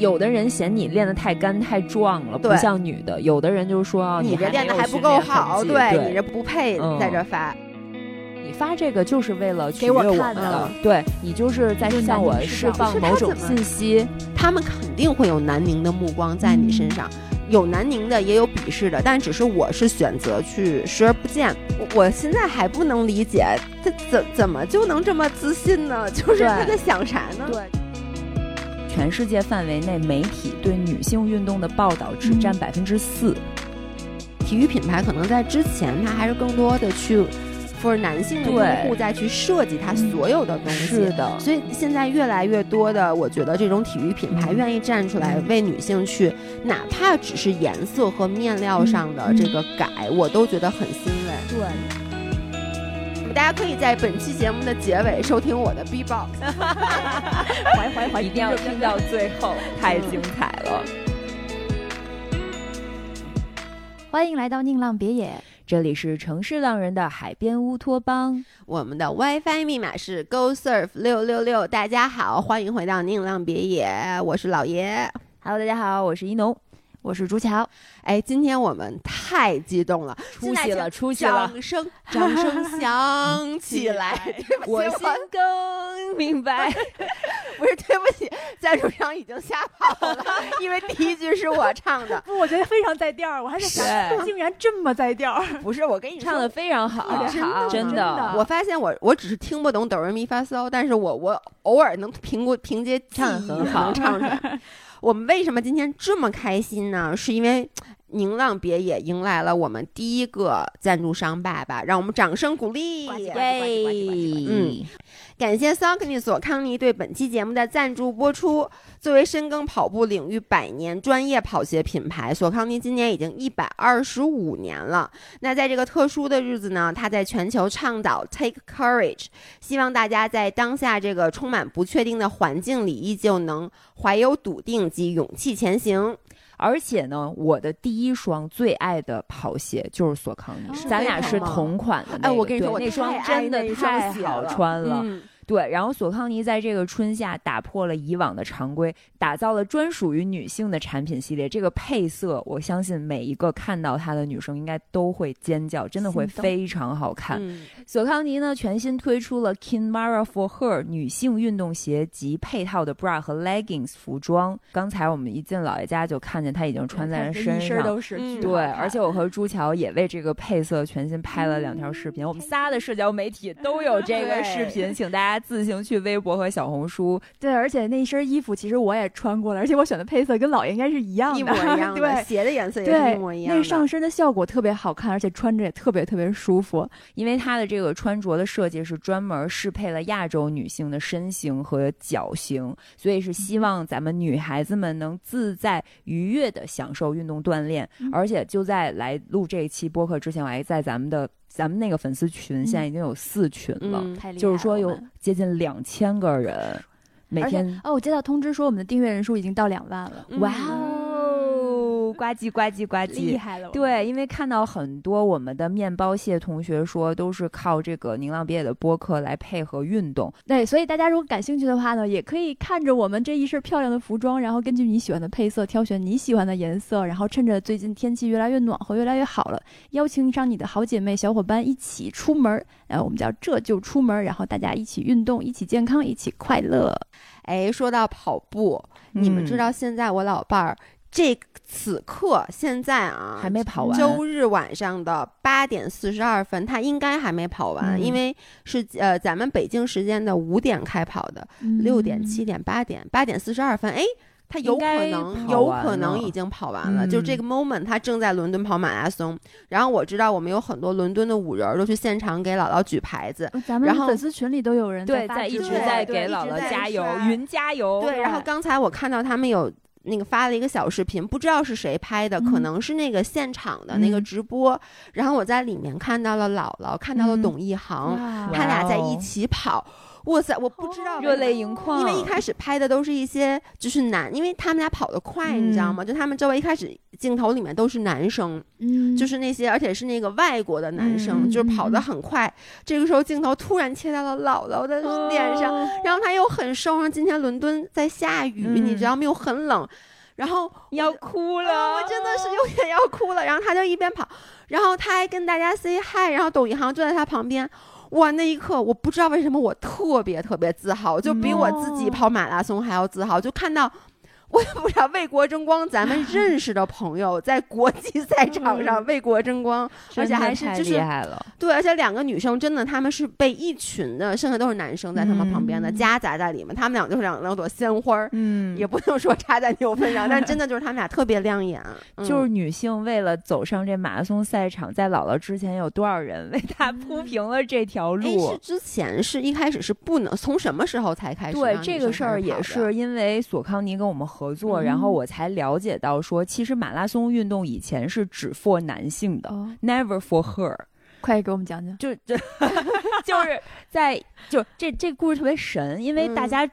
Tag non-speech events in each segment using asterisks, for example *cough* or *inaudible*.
有的人嫌你练得太干太壮了，不像女的；有的人就说你这练得还不够好，对你这不配嗯在这发。你发这个就是为了取给我悦我看的们的，对你就是在向我释放某种信息。他们肯定会有南宁的目光在你身上，有南宁的，也有鄙视的，但只是我是选择去视而不见。我我现在还不能理解，他怎怎么就能这么自信呢？就是他在想啥呢？对，全世界范围内媒体对女性运动的报道只占百分之四。体育品牌可能在之前，它还是更多的去 for 男性的用户再去设计它所有的东西。是的，所以现在越来越多的，我觉得这种体育品牌嗯愿意站出来为女性去，哪怕只是颜色和面料上的这个改，我都觉得很欣慰。对，我们大家可以在本期节目的结尾收听我的 B-box。*laughs* 怀怀怀，一定要听到最后，太精彩了。欢迎来到宁浪别野，这里是城市浪人的海边乌托邦，我们的 WiFi 密码是 Go Surf 六六六。大家好，欢迎回到宁浪别野，我是老爷。Hello，大家好，我是一农，我是朱乔。哎，今天我们太激动了，出息了，出息了，掌声，掌声响起来！我心更明白。不是对不起，赞助商已经吓跑了，因为第一句是我唱的。*laughs* 不，我觉得非常在调儿，我还在想，竟然这么在调儿。不是，我跟你唱的非常好，*laughs* 真的真真的我发现我我只是听不懂哆来咪发嗦，但是我我偶尔能凭过凭借记唱得忆很好能唱出来。我们为什么今天这么开心呢？是因为宁浪别野迎来了我们第一个赞助商爸爸，让我们掌声鼓励！耶，嗯，感谢 Saucony 索康尼对本期节目的赞助播出。作为深耕跑步领域百年专业跑鞋品牌，索康尼今年已经一百二十五年了。那在这个特殊的日子呢，它在全球倡导 Take Courage，希望大家在当下这个充满不确定的环境里，依旧能怀有笃定及勇气前行。而且呢，我的第一双最爱的跑鞋就是索康尼，咱俩是同款的那个。哎我跟你说我对那双真的太好穿了。嗯，对，然后索康尼在这个春夏打破了以往的常规，打造了专属于女性的产品系列。这个配色，我相信每一个看到它的女生应该都会尖叫，真的会非常好看。嗯索康尼呢，全新推出了 Kinmara for Her 女性运动鞋及配套的 bra 和 leggings 服装。刚才我们一进姥爷家就看见她已经穿在了身一身上。都是嗯对，而且我和朱乔也为这个配色全新拍了两条视频，我们仨的社交媒体都有这个视频，请大家自行去微博和小红书。对，而且那身衣服其实我也穿过了，而且我选的配色跟老爷应该是一样的，一模一样的，*laughs* 对。鞋的颜色也是一模一，样的。那上身的效果特别好看，而且穿着也特别特别舒服。因为它的这个穿着的设计是专门适配了亚洲女性的身形和脚型，所以是希望咱们女孩子们能自在愉悦的享受运动锻炼。嗯而且就在来录这一期播客之前，我还在咱们的咱们那个粉丝群，现在已经有四群了，就是说有接近两千个人，每天哦，我接到通知说我们的订阅人数已经到两万了，嗯。哇哦，呱唧呱唧呱唧，厉害了！对，因为看到很多我们的面包蟹同学说，都是靠这个宁浪别野的播客来配合运动。对，所以大家如果感兴趣的话呢，也可以看着我们这一身漂亮的服装，然后根据你喜欢的配色挑选你喜欢的颜色，然后趁着最近天气越来越暖和、越来越好了，邀请上你的好姐妹、小伙伴一起出门儿。呃，我们叫这就出门儿，然后大家一起运动，一起健康，一起快乐。哎，说到跑步，你们知嗯道现在我老伴儿这此刻现在啊还没跑完周日晚上的八点四十二分，他应该还没跑完，嗯因为是呃咱们北京时间的五点开跑的，六点、七点、八点，八点四十二分，哎。他有可能，有可能已经跑完了。就这嗯个 moment，他正在伦敦跑马拉松。然后我知道我们有很多伦敦的五人儿都去现场给姥姥举牌子，呃咱们然后粉丝群里都有人一直在给姥姥加油，云加油。对，然后刚才我看到他们有那个发了一个小视频，不知道是谁拍的，可嗯能是那个现场的那个嗯直播。然后我在里面看到了姥姥，看到了嗯董一航，哇他俩在一起跑。哇塞，我不知道为热泪盈眶。因为一开始拍的都是一些就是男，因为他们俩跑得快，你知道吗？就他们周围一开始镜头里面都是男生，嗯，就是那些，而且是那个外国的男生，嗯就是跑得很快。这个时候镜头突然切到了姥姥的脸上，哦然后他又很瘦，然后今天伦敦在下雨，嗯你知道吗？又很冷，然后要哭啊了，我真的是有点要哭了。然后他就一边跑，然后他还跟大家 say hi，然后董一航就在他旁边。哇，那一刻我不知道为什么我特别特别自豪，就比我自己哦跑马拉松还要自豪。就看到，我也不知道为国争光，咱们认识的朋友在国际 *laughs* 赛场上为国争光，而且还是就是厉害了。对，而且两个女生真的，她们是被一群的，剩下都是男生在她们旁边的、嗯夹杂在里面，他们俩就是两两朵鲜花儿，嗯也不能说插在牛粪上，但真的 *laughs* 就是他们俩特别亮眼。嗯就是女性为了走上这马拉松赛场，在姥姥之前有多少人为她铺平了这条哎，路是？之前是一开始是不能，从什么时候才开始对这个事儿也是因为索康尼跟我们合作，嗯然后我才了解到说，其实马拉松运动以前是只 for 男性的、哦，n e v e r for her。快给我们讲讲。就就 *laughs* 就是在就这这故事特别神，因为大嗯家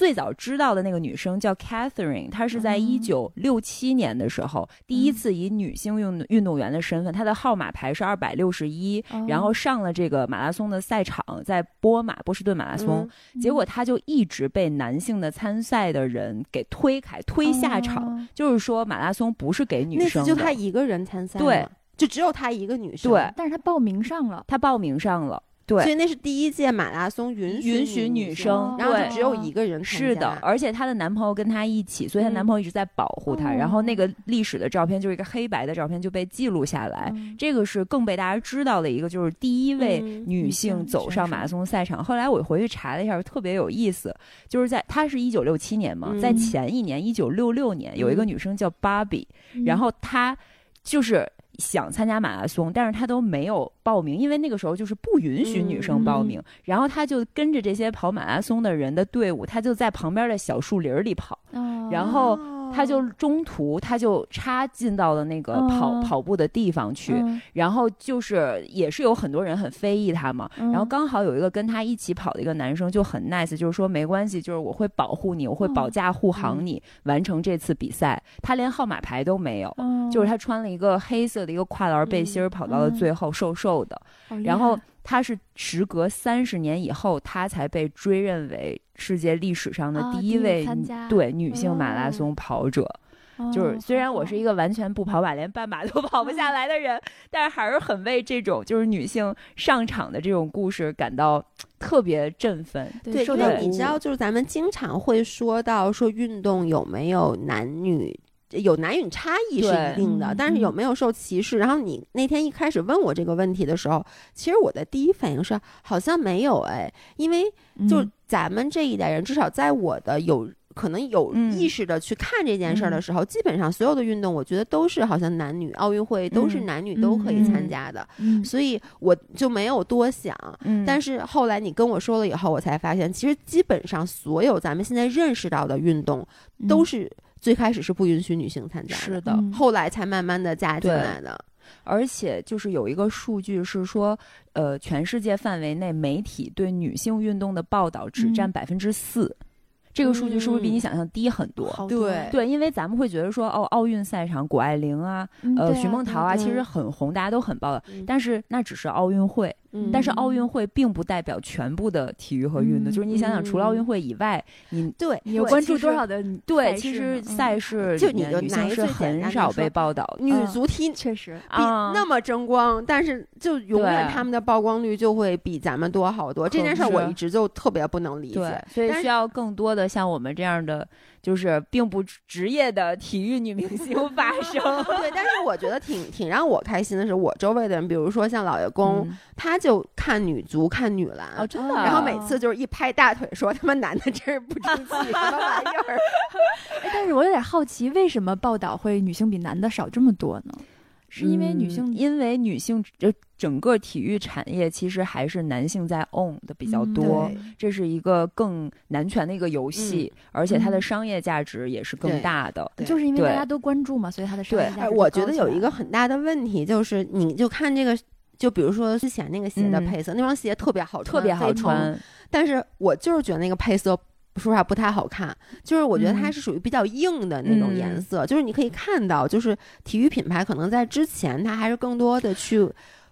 最早知道的那个女生叫 Catherine，她是在嗯一九六七年的时候、第一次以女性运运动员的身份，她的号码牌是二百六十一，哦。然后上了这个马拉松的赛场，在波马波士顿马拉松，嗯。结果她就一直被男性的参赛的人给推开、推下场。哦。就是说，马拉松不是给女那次生的。就她一个人参赛，对，就只有她一个女生，对。但是她报名上了，她报名上了，对，所以那是第一届马拉松允许允许女女生然后就只有一个人是的，而且她的男朋友跟她一起，所以她嗯。男朋友一直在保护她。哦。然后那个历史的照片就是一个黑白的照片，就被记录下来。嗯。这个是更被大家知道的一个，就是第一位嗯女女性走上马拉松赛场。后来我回去查了一下，特别有意思，就是在她是一九六七年嘛，嗯。在前一年一九六六年有一个嗯。女生叫芭比，嗯。然后她就是想参加马拉松，但是他都没有报名，因为那个时候就是不允许女生报名。然后他就跟着这些跑马拉松的人的队伍，他就在旁边的小树林里跑，哦然后哦她就中途他就插进到了那个跑、哦跑步的地方去。嗯然后就是也是有很多人很非议他嘛，嗯然后刚好有一个跟他一起跑的一个男生就很 nice，就是说没关系，就是我会保护你，我会保哦驾护嗯航你，完成这次比赛。他连号码牌都没有，哦就是他穿了一个黑色的一个跨栏背心儿，跑到了嗯最后，瘦瘦的。然后害他是时隔三十年以后，他才被追认为世界历史上的啊第一位对女性马拉哦松跑者。就是哦虽然我是一个完全不跑马，连半马都跑不下来的人，但是还是很为这种就是女性上场的这种故事感到特别振奋。对，因为你知道，就是咱们经常会说到说运动有没有男女。有男女差异是一定的，嗯但是有嗯。没有受歧视？然后你那天一开始问我这个问题的时候，其实我的第一反应是好像没有哎，因为就嗯。咱们这一代人，至少在我的有可能有嗯。意识的去看这件事儿的嗯。时候，基本上所有的运动，我觉得都是好像男女奥运会都是嗯男女都可以嗯参加的，嗯。所以我就没有多想。嗯，但是后来你跟我说了以后，我才发现，其实基本上所有咱们现在认识到的运动，都是最开始是不允许女性参加的，是的，嗯后来才慢慢的加进来的。而且就是有一个数据是说，呃，全世界范围内媒体对女性运动的报道只占嗯百分之四，这个数据是不是比你嗯想象低很多？好对对，因为咱们会觉得说，哦，奥运赛场谷爱凌啊，呃，徐梦桃啊，其实很红，大家都很报道。嗯但是那只是奥运会，嗯但是奥运会并不代表全部的体育和运动。嗯就是你想想，除了奥运嗯会以外，你对你有关注多少的对，其实赛事就你就拿一女性是很少被报道的。女嗯足踢确实比啊那么争光，但是就永远他们的曝光率就会比咱们多好多。这件事儿我一直就特别不能理解。，所以需要更多的像我们这样的，就是并不职业的体育女明星 *laughs* 发声。对，但是我觉得挺挺让我开心的是，我周围的人，比如说像老爷公，嗯他就看女足、看女篮，哦，真的哦啊，然后每次就是一拍大腿说他们男的真是不争气，什么玩意儿？*laughs* 哎但是我有点好奇，为什么报道会女性比男的少这么多呢？是因为女嗯性因为女性这整个体育产业其实还是男性在 own 的比较嗯多。对这是一个更男权的一个游戏，而且它的嗯商业价值也是更大的。对就是因为大家都关注嘛，所以它的商业对价值我觉得有一个很大的问题，就是你就看这个就比如说之前那个鞋的嗯配色，那双鞋特别好穿，特别好穿，但是我就是觉得那个配色。说实话不太好看，就是我觉得它嗯。是属于比较硬的那种颜嗯。色，就是你可以看到，就是体育品牌可能在之前它还是更多的去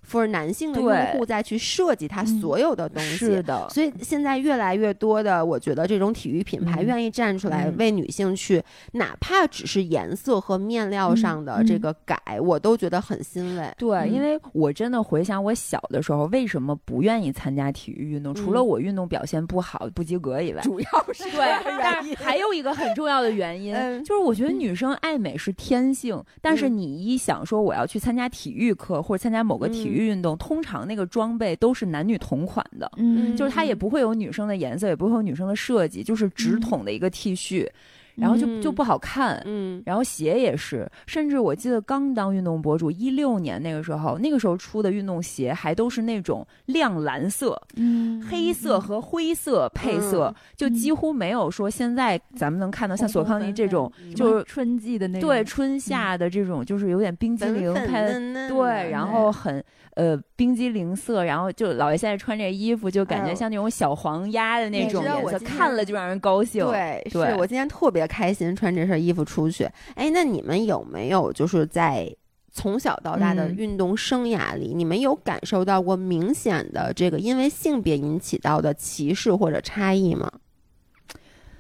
for 男性的用户再去设计它嗯所有的东西，是的，所以现在越来越多的，我觉得这种体育品牌嗯愿意站出来嗯为女性去，哪怕只是颜色和面料上的嗯这个改，我都觉得很欣慰。对，嗯因为我真的回想我小的时候，为什么不愿意参加体育运动？除了嗯我运动表现不好、不及格以外，*laughs* 主要是对，但是还有一个很重要的原因，嗯就是我觉得女生爱美是天性，但是嗯你一想说我要去参加体育课或者参加某个体育运动，通常那个装备都是男女同款的。嗯，就是它也嗯不会有女生的颜色，也不会有女生的设计，就是直嗯筒的一个 T 恤，然后就就嗯不好看。嗯然后鞋也是，甚至我记得刚当运动博主，一六年那个时候，那个时候出的运动鞋还都是那种亮蓝色、嗯黑色和灰色配色，嗯就几乎没有说现在咱们能看到像索康尼这种，嗯就是春季的那种，对春夏的这种，就是有点冰激凌粉粉。嫩嫩对，然后很呃冰激凌色，然后就老爷现在穿这衣服，就感觉像那种小黄鸭的那种颜色，看了就让人高兴。对，是对我今天特别开心穿这身衣服出去。哎，那你们有没有就是在从小到大的嗯运动生涯里，你们有感受到过明显的这个因为性别引起到的歧视或者差异吗？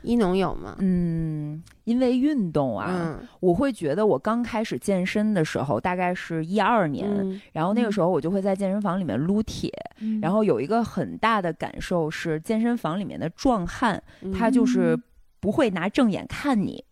一农有吗？嗯，因为运动啊，嗯我会觉得我刚开始健身的时候，大概是一二年，嗯然后那个时候我就会在健身房里面撸铁，嗯，然后有一个很大的感受是，健身房里面的壮汉，嗯他就是嗯不会拿正眼看你。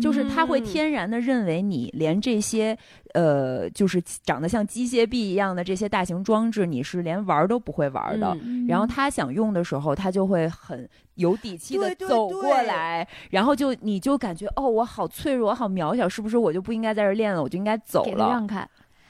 就是他会嗯天然的认为你连这些，呃，就是长得像机械臂一样的这些大型装置，你是连玩儿都不会玩儿的。然后他想用的时候，他就会很有底气的走对过来，然后就你就感觉哦，我好脆弱，我好渺小，是不是我就不应该在这儿练了，我就应该走了？让开，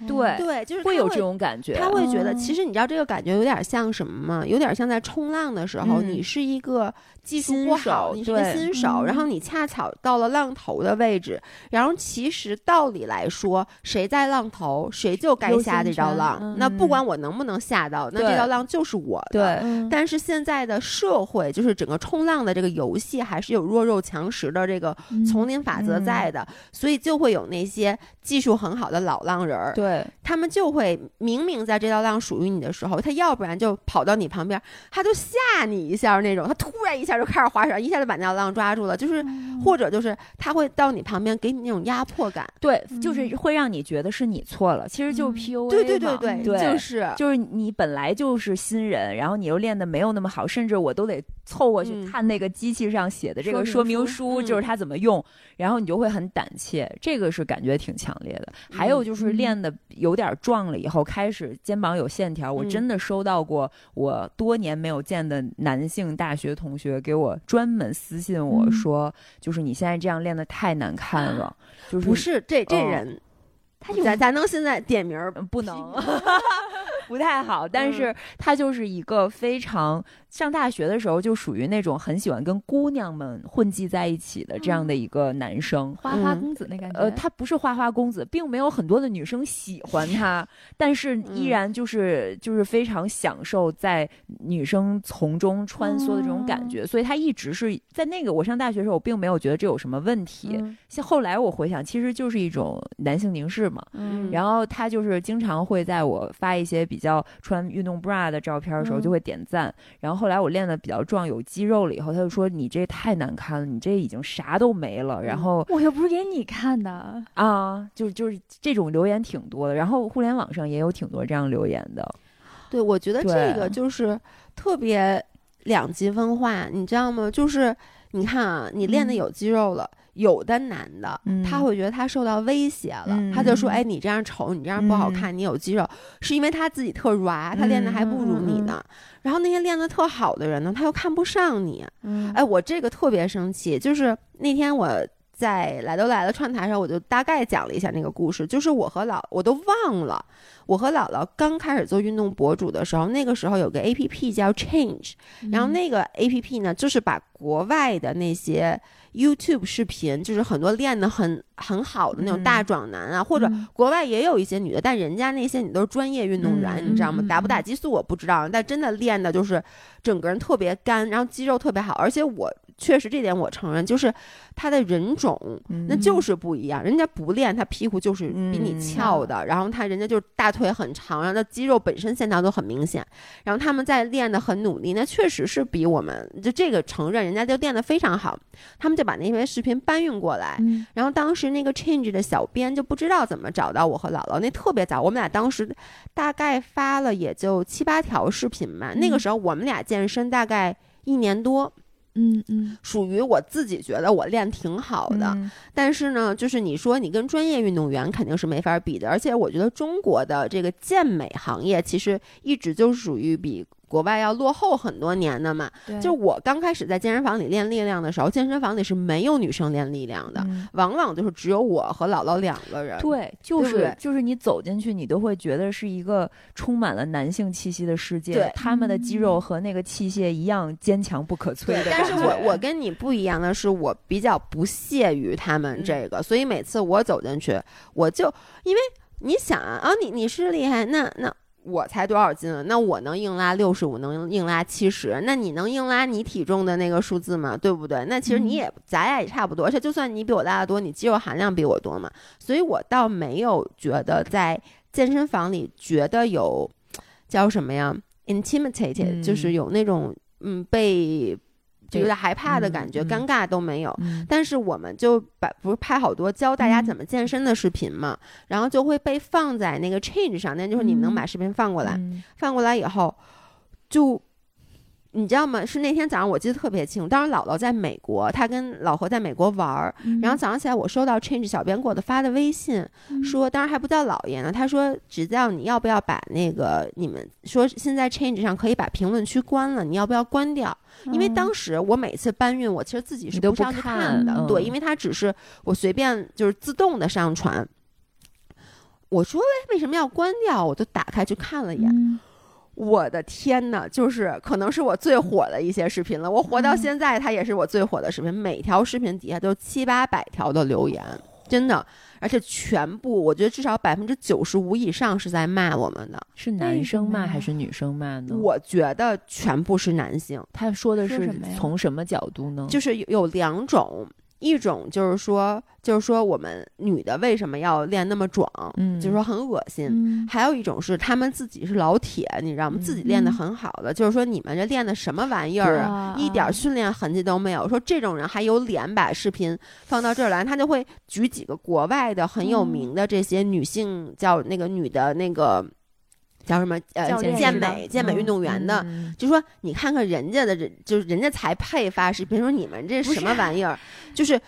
对对，就是会会有这种感觉。他会觉得，哦其实你知道这个感觉有点像什么吗？有点像在冲浪的时候，嗯你是一个技术不好，你是个新手，然嗯后你恰巧到了浪头的位置，然后其实道理来说，谁在浪头，谁就该下这道浪。嗯那不管我能不能下到，那这对道浪就是我的。但是现在的社会，就是整个冲浪的这个游戏，还是有弱肉强食的这个嗯丛林法则在的，所以就会有那些技术很好的老浪人儿，对，他们就会明明在这道浪属于你的时候，他要不然就跑到你旁边，他就吓你一下那种，他突然一下就开始划水，一下就把那道浪抓住了，就是嗯或者就是他会到你旁边给你那种压迫感。对，就是嗯会让你觉得是你错了，其实就是嗯。PUA 对对对嘛对，对，就是。就是你本来就是新人，然后你又练的没有那么好，甚至我都得凑过去嗯。看那个机器上写的这个说说明明书，就是嗯它怎么用，然后你就会很胆怯，这个是感觉挺强烈的。还有就是嗯。练的有点壮了以后，开始肩膀有线条，我嗯。真的收到过我多年没有见的男性大学同学给我专门私信我嗯。说，就是你现在这样练的太难看了，*laughs* 就是不是这这哦人，他咱咱能现在点名不能，*laughs* 不太好。嗯但是他就是一个非常上大学的时候就属于那种很喜欢跟姑娘们混迹在一起的这样的一个男生。花花嗯公子那感觉，呃，他不是花花公子，并没有很多的女生喜欢 *laughs* 他，但是依嗯然就是就是非常享受在女生从中穿梭的这种感哦觉，所以他一直是在那个我上大学的时候，我并没有觉得这有什么问题。嗯像后来我回想，其实就是一种男性凝视嘛，嗯，然后他就是经常会在我发一些比较穿运动 bra 的照片的时候，嗯就会点赞。然后后来我练的比较壮，有肌肉了以后，他就说：“你这太难看了，你这已经啥都没了。”然后我又不是给你看的，啊，就就是这种留言挺多的。然后互联网上也有挺多这样留言的。对，我觉得这个就是特别两极分化，你知道吗？就是你看啊，你练的嗯有肌肉了。有的男的，嗯他会觉得他受到威胁了，他就说：“嗯哎，你这样丑，你这样不好看，你有肌肉，是因为他自己特软，他练的还不如你呢。然后那些练的特好的人呢，他又看不上你。嗯，哎，我这个特别生气，就是那天我在来都来了串台上，我就大概讲了一下那个故事，就是我和姥我都忘了，我和姥姥刚开始做运动博主的时候，那个时候有个 A P P 叫 Change，然后嗯那个 A P P 呢，就是把国外的那些 YouTube 视频，就是很多练得很很好的那种嗯大壮男啊，或者嗯国外也有一些女的，但人家那些你都是专业运动员，嗯你知道吗？嗯打不打激素我不知道，但真的练的就是整个人特别干，然后肌肉特别好，而且我确实这点我承认，就是他的人种。那嗯就是不一样，人家不练，他屁股就是比你嗯翘的，然后他人家就是大腿很长，然后他肌肉本身线条都很明显，然后他们在练的很努力，那确实是比我们就这个承认，人家就练得非常好，他们就把那些视频搬运过来，嗯然后当时那个 Change 的小编就不知道怎么找到我和姥姥，那特别早，我们俩当时大概发了也就七八条视频吧。那个嗯时候我们俩健身大概一年多，嗯嗯属于我自己觉得我练挺好的。嗯但是呢，就是你说你跟专业运动员肯定是没法比的，而且我觉得中国的这个健美行业其实一直就属于比国外要落后很多年的嘛。对，就我刚开始在健身房里练力量的时候，健身房里是没有女生练力量的。嗯往往就是只有我和姥姥两个人。对，就是就是你走进去，你都会觉得是一个充满了男性气息的世界对，他们的肌肉和那个器械一样坚强不可摧但是我我跟你不一样的是，我比较不屑于他们这个，所以每次我走进去，我就因为你想啊，啊你你是厉害，那那。我才多少斤啊？那我能硬拉六十五，能硬拉七十，那你能硬拉你体重的那个数字吗？对不对？那其实你嗯也、咱俩也差不多，而且就算你比我拉的多，你肌肉含量比我多嘛，所以我倒没有觉得在健身房里觉得有叫什么呀，intimidated，、嗯就是有那种嗯被就有点害怕的感觉，尴尬都没有。嗯。但是我们就把不是拍好多教大家嗯。怎么健身的视频嘛，然后就会被放在那个 Change 上，那就是你们能嗯。把视频放过来，嗯。放过来以后，就你知道吗？是那天早上我记得特别清楚，当时姥姥在美国，她跟老何在美国玩儿，嗯然后早上起来我收到 Change 小编给我的发的微信，嗯说，当然还不叫姥爷呢。他说只叫你要不要把那个你们说现在 Change 上可以把评论区关了，你要不要关掉？因为当时我每次搬运，我其实自己是都不上去看看的，嗯对，因为它只是我随便就是自动的上传。我说为为什么要关掉？我就打开去看了一眼，嗯我的天呐，就是可能是我最火的一些视频了。我活到嗯现在，它也是我最火的视频。每条视频底下都七八百条的留言，真的，而且全部我觉得至少百分之九十五以上是在骂我们的。是男生骂还是女生骂呢？我觉得全部是男性，他说的是从什么角度呢？就是有有两种。一种就是说，就是说我们女的为什么要练那么壮，嗯就是说很恶心。嗯还有一种是他们自己是老铁，你知道吗？嗯自己练得很好的，就是说你们这练的什么玩意儿啊？一点儿训练痕迹都没有。说这种人还有脸把视频放到这儿来，他就会举几个国外的很有嗯名的这些女性叫那个女的那个叫什么呃叫健美健美运动员的，嗯。就说你看看人家的人，就是人家才配发视频，说你们这什么玩意儿，就是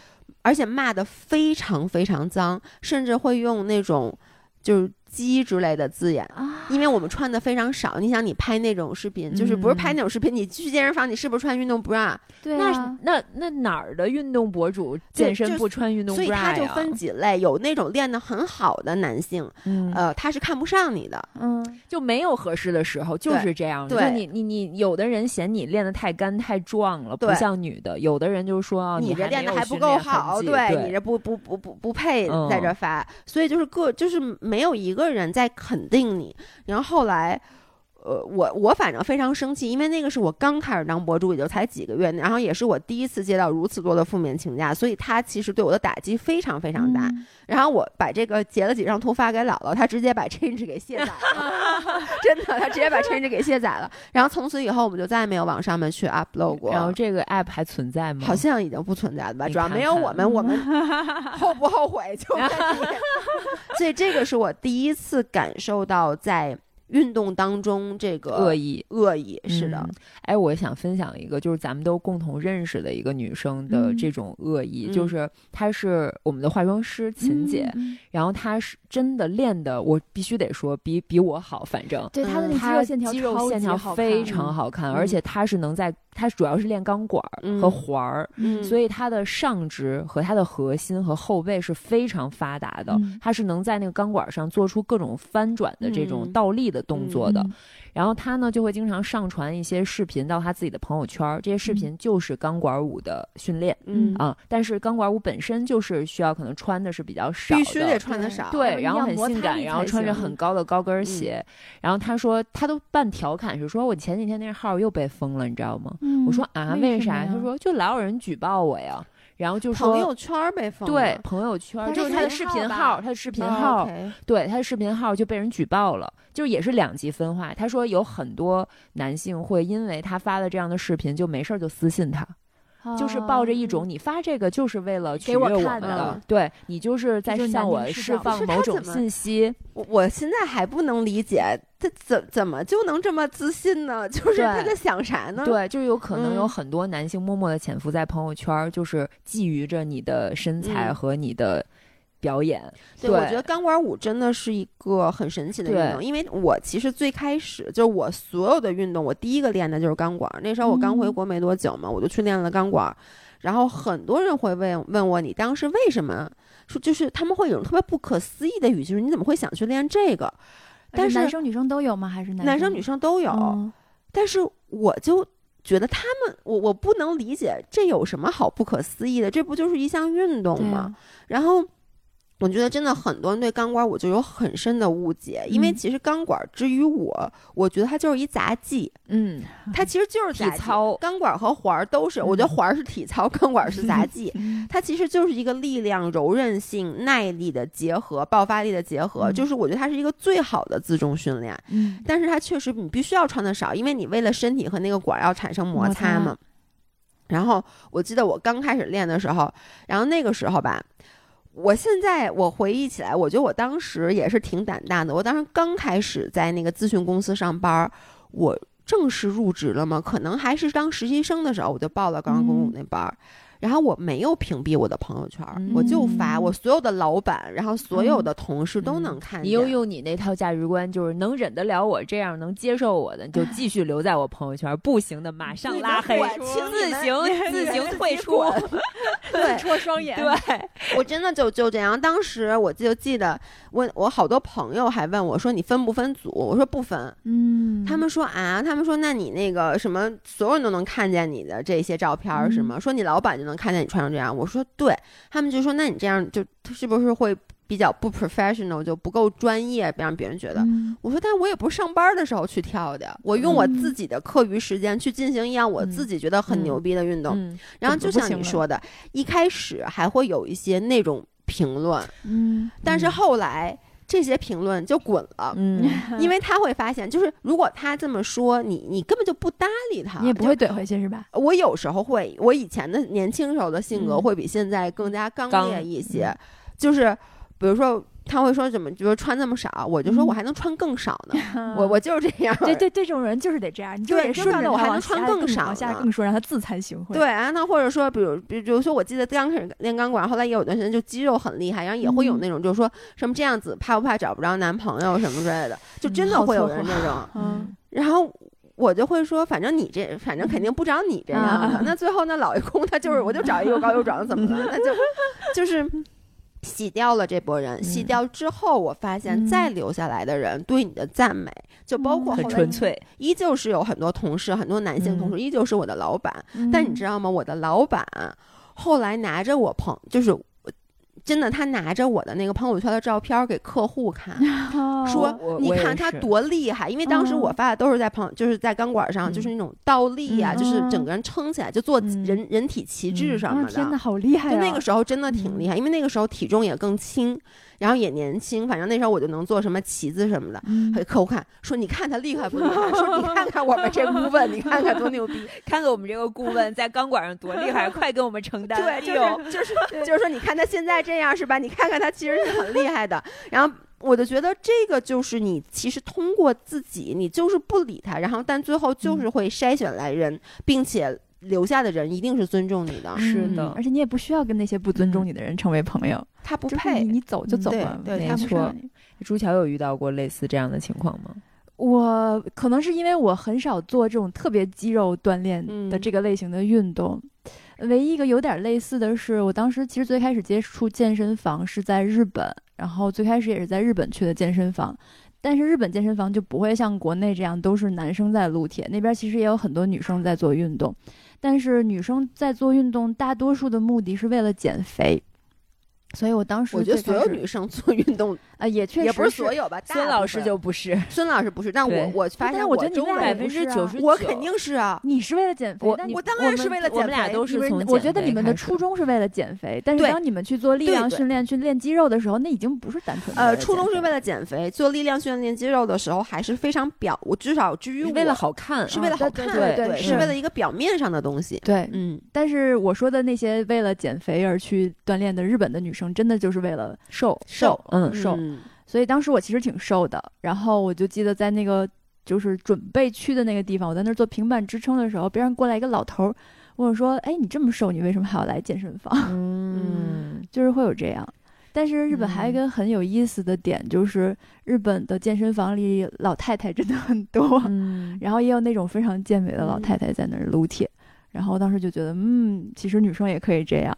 而且骂的非常非常脏，甚至会用那种就是鸡之类的字眼。啊。因为我们穿的非常少，你想你拍那种视频，就是不是拍那种视频，你去健身房，你是不是穿运动 bra？那对啊，那那哪儿的运动博主健身不穿运动 bra 所以他就分几类，有那种练得很好的男性，嗯。呃，他是看不上你的，嗯。就没有合适的时候，就是这样就你你你，有的人嫌你练得太干太壮了，不像女的；有的人就说啊，你这练的还不够好，对你这不不不不不配嗯在这发，所以就是各就是没有一个人在肯定你。然后后来，呃，我我反正非常生气，因为那个是我刚开始当博主，也就才几个月，然后也是我第一次接到如此多的负面评价，所以他其实对我的打击非常非常大。嗯 *laughs* 然后我把这个截了几张图发给姥姥，她直接把 Change 给卸载了，*laughs* 真的，她直接把 Change 给卸载了。然后从此以后，我们就再也没有往上面去 upload 过。然后这个 app 还存在吗？好像已经不存在了吧？主要没有我们，我们 *laughs* 后不后悔就。所以这个是我第一次感受到在运动当中这个恶意。恶意，是的。嗯，哎，我想分享一个，就是咱们都共同认识的一个女生的嗯。这种恶意，嗯。就是她是我们的化妆师秦姐，嗯然后她是真的练的，我必须得说比比我好，反正对她的那嗯肌肉线条肌肉超级线条好非看常好看，嗯而且她是能在它主要是练钢管和环儿。嗯，所以它的上肢和它的核心和后背是非常发达的，嗯它是能在那个钢管上做出各种翻转的这种嗯倒立的动作的。嗯然后他呢就会经常上传一些视频到他自己的朋友圈儿，这些视频就是钢管舞的训练、嗯，啊。但是钢管舞本身就是需要可能穿的是比较少的，必须得穿的少，对，然后很性感，然后穿着很高的高跟儿鞋。然后他说他都半调侃是说，我前几天那号又被封了，你知道吗？嗯我说啊，为为啥？他说就老有人举报我呀。然后就说朋友圈儿被封，对朋友圈他就是是他的视视频号他的视频哦号，对他的视频号就被人举报了，就是也是两极分化。他说有很多男性会因为他发了这样的视频，就没事儿就私信他，就是抱着一种你发这个就是为了取给我悦我看们的的，对你就是在向我释放某种信息。我我现在还不能理解他怎怎么就能这么自信呢？*laughs* 就是他在想啥呢？，对，就有可能有嗯很多男性默默的潜伏在朋友圈儿，就是觊觎着你的身材嗯和你的表演。对，我觉得钢管舞真的是一个很神奇的运动，因为我其实最开始就是我所有的运动，我第一个练的就是钢管。那时候我刚回嗯国没多久嘛，我就去练了钢管。然后很多人会问问我，你当时为什么说就是他们会有一种特别不可思议的语气，就是你怎么会想去练这个？但是男生女生都有吗？还是生男生女生都有，嗯但是我就觉得他们，我我不能理解这有什么好不可思议的？这不就是一项运动吗？啊然后我觉得真的很多人对钢管舞就有很深的误解，因为嗯其实钢管之于我，我觉得它就是一杂技，嗯，它其实就是体操钢管和环儿都是，我觉得环儿是体操，钢管是杂技。嗯 *laughs* 它其实就是一个力量、柔韧性、耐力的结合，爆发力的结合，嗯就是我觉得它是一个最好的自重训练。嗯但是它确实你必须要穿的少，因为你为了身体和那个管儿要产生摩擦嘛。然后我记得我刚开始练的时候，然后那个时候吧，我现在我回忆起来，我觉得我当时也是挺胆大的。我当时刚开始在那个咨询公司上班儿，我正式入职了嘛，可能还是当实习生的时候，我就报了刚刚公公那班儿。然后我没有屏蔽我的朋友圈儿，我就发嗯我所有的老板，然后所有嗯的同事都嗯能看见。你又用你那套价值观，就是能忍得了我这样，能接受我的，你就继续留在我朋友圈；不行的，马上拉黑自行 *laughs* *laughs* 自行退出。对，戳双眼，对，*laughs* 我真的就就这样。当时我就记得，我我好多朋友还问我说：“你分不分组？”我说不分。嗯，他们说啊，他们说那你那个什么，所有人都能看见你的这些照片儿是吗？说你老板就能看见你穿成这样。我说对，他们就说那你这样就是不是会比较不 professional，就不够专业，让别人觉得。嗯我说，但我也不是上班的时候去跳的，我用我自己的课余时间去进行一样我自己觉得很牛逼的运动。嗯，然后就像你说的，一开始还会有一些那种评论，嗯但是嗯后来这些评论就滚了。嗯，*laughs* 因为他会发现，就是如果他这么说，你你根本就不搭理他，你也不会。怼回去是吧？我有时候会，我以前的年轻时候的性格嗯会比现在更加刚刚烈一些，就是比如说他会说怎么就是穿那么少，我就说嗯我还能穿更少呢，*laughs* 我我就是这样。对对对，这种人就是得这样，你就顺着我还能穿更少往下呢更说，让他自惭形秽。对啊，那或者说，比如，比如说，我记得刚开始练钢管，后来也有段时间就肌肉很厉害，然后也会有嗯那种，就是说什么这样子怕不怕找不着男朋友什么之类的，就真的会有人这种。嗯，然后我就会说，反正你这，反正肯定不找你这样的。啊那最后那老爷公他就是，我就找一又高又壮，怎么了？*laughs* 那就就是洗掉了这波人。洗嗯掉之后，我发现嗯再留下来的人对你的赞美，就包括嗯很纯粹。依旧是有很多同事，很多男性同事，依旧是我的老板。但你知道，道吗？我的老板后来拿着我朋，就是真的，他拿着我的那个朋友圈的照片给客户看，*laughs* 说你看他多厉害。因为当时我嗯发的都是在朋，就是在钢管上，嗯就是那种倒立呀、嗯就是整个人撑起来，就做嗯人、人体旗帜嗯什么啊天哪，的。好厉害啊！就那个时候真的挺厉害，因为那个时候体重也更轻，然后也年轻，反正那时候我就能做什么旗子什么的。客户看，说你看他厉害不厉害？*laughs* 说你看看我们这顾问，你看看多牛逼。*laughs* 看看我们这个顾问在钢管上多厉害，快给我们承担。*laughs* 对，哎就是就是就是说，你看他现在这样是吧？你看看他其实是很厉害的。然后我就觉得这个就是你其实通过自己，你就是不理他，然后但最后就是会筛选来人，并且留下的人一定是尊重你的，是的嗯而且你也不需要跟那些不尊重你的人成为朋友，他不配你。走就走了，对没错朱乔有遇到过类似这样的情况吗？我可能是因为我很少做这种特别肌肉锻炼嗯的这个类型的运动。唯一一个有点类似的是，我当时其实最开始接触健身房是在日本，然后最开始也是在日本去的健身房。但是日本健身房就不会像国内这样都是男生在撸铁，那边其实也有很多女生在做运动，但是女生在做运动，大多数的目的是为了减肥。所以我当时我觉得所有女生做运动啊、也确实也不是所有吧，孙老师就不是，孙老师不是，但我我发现但是我觉得你百分之九十，我肯定是啊，你是为了减肥，我我当然是为了我们减肥俩都是从我觉得你们的初衷是为了减肥，但是当你们去做力量训练、去练肌肉的时候，那已经不是单纯的呃，初衷是为了减肥，做力量训练肌肉的时候还是非常表，我至少至于为了好看，是为了好看，对对是为了一个表面上的东西。对，嗯，但是我说的那些为了减肥而去锻炼的日本的女生，真的就是为了瘦瘦嗯瘦。嗯所以当时我其实挺瘦的，然后我就记得在那个就是准备去的那个地方，我在那儿做平板支撑的时候，边上过来一个老头儿问我说：“哎，你这么瘦，你为什么还要来健身房？”嗯，*laughs* 就是会有这样。但是日本还有一个很有意思的点，就是日本的健身房里老太太真的很多，嗯，然后也有那种非常健美的老太太在那儿撸铁。然后当时就觉得，嗯，其实女生也可以这样，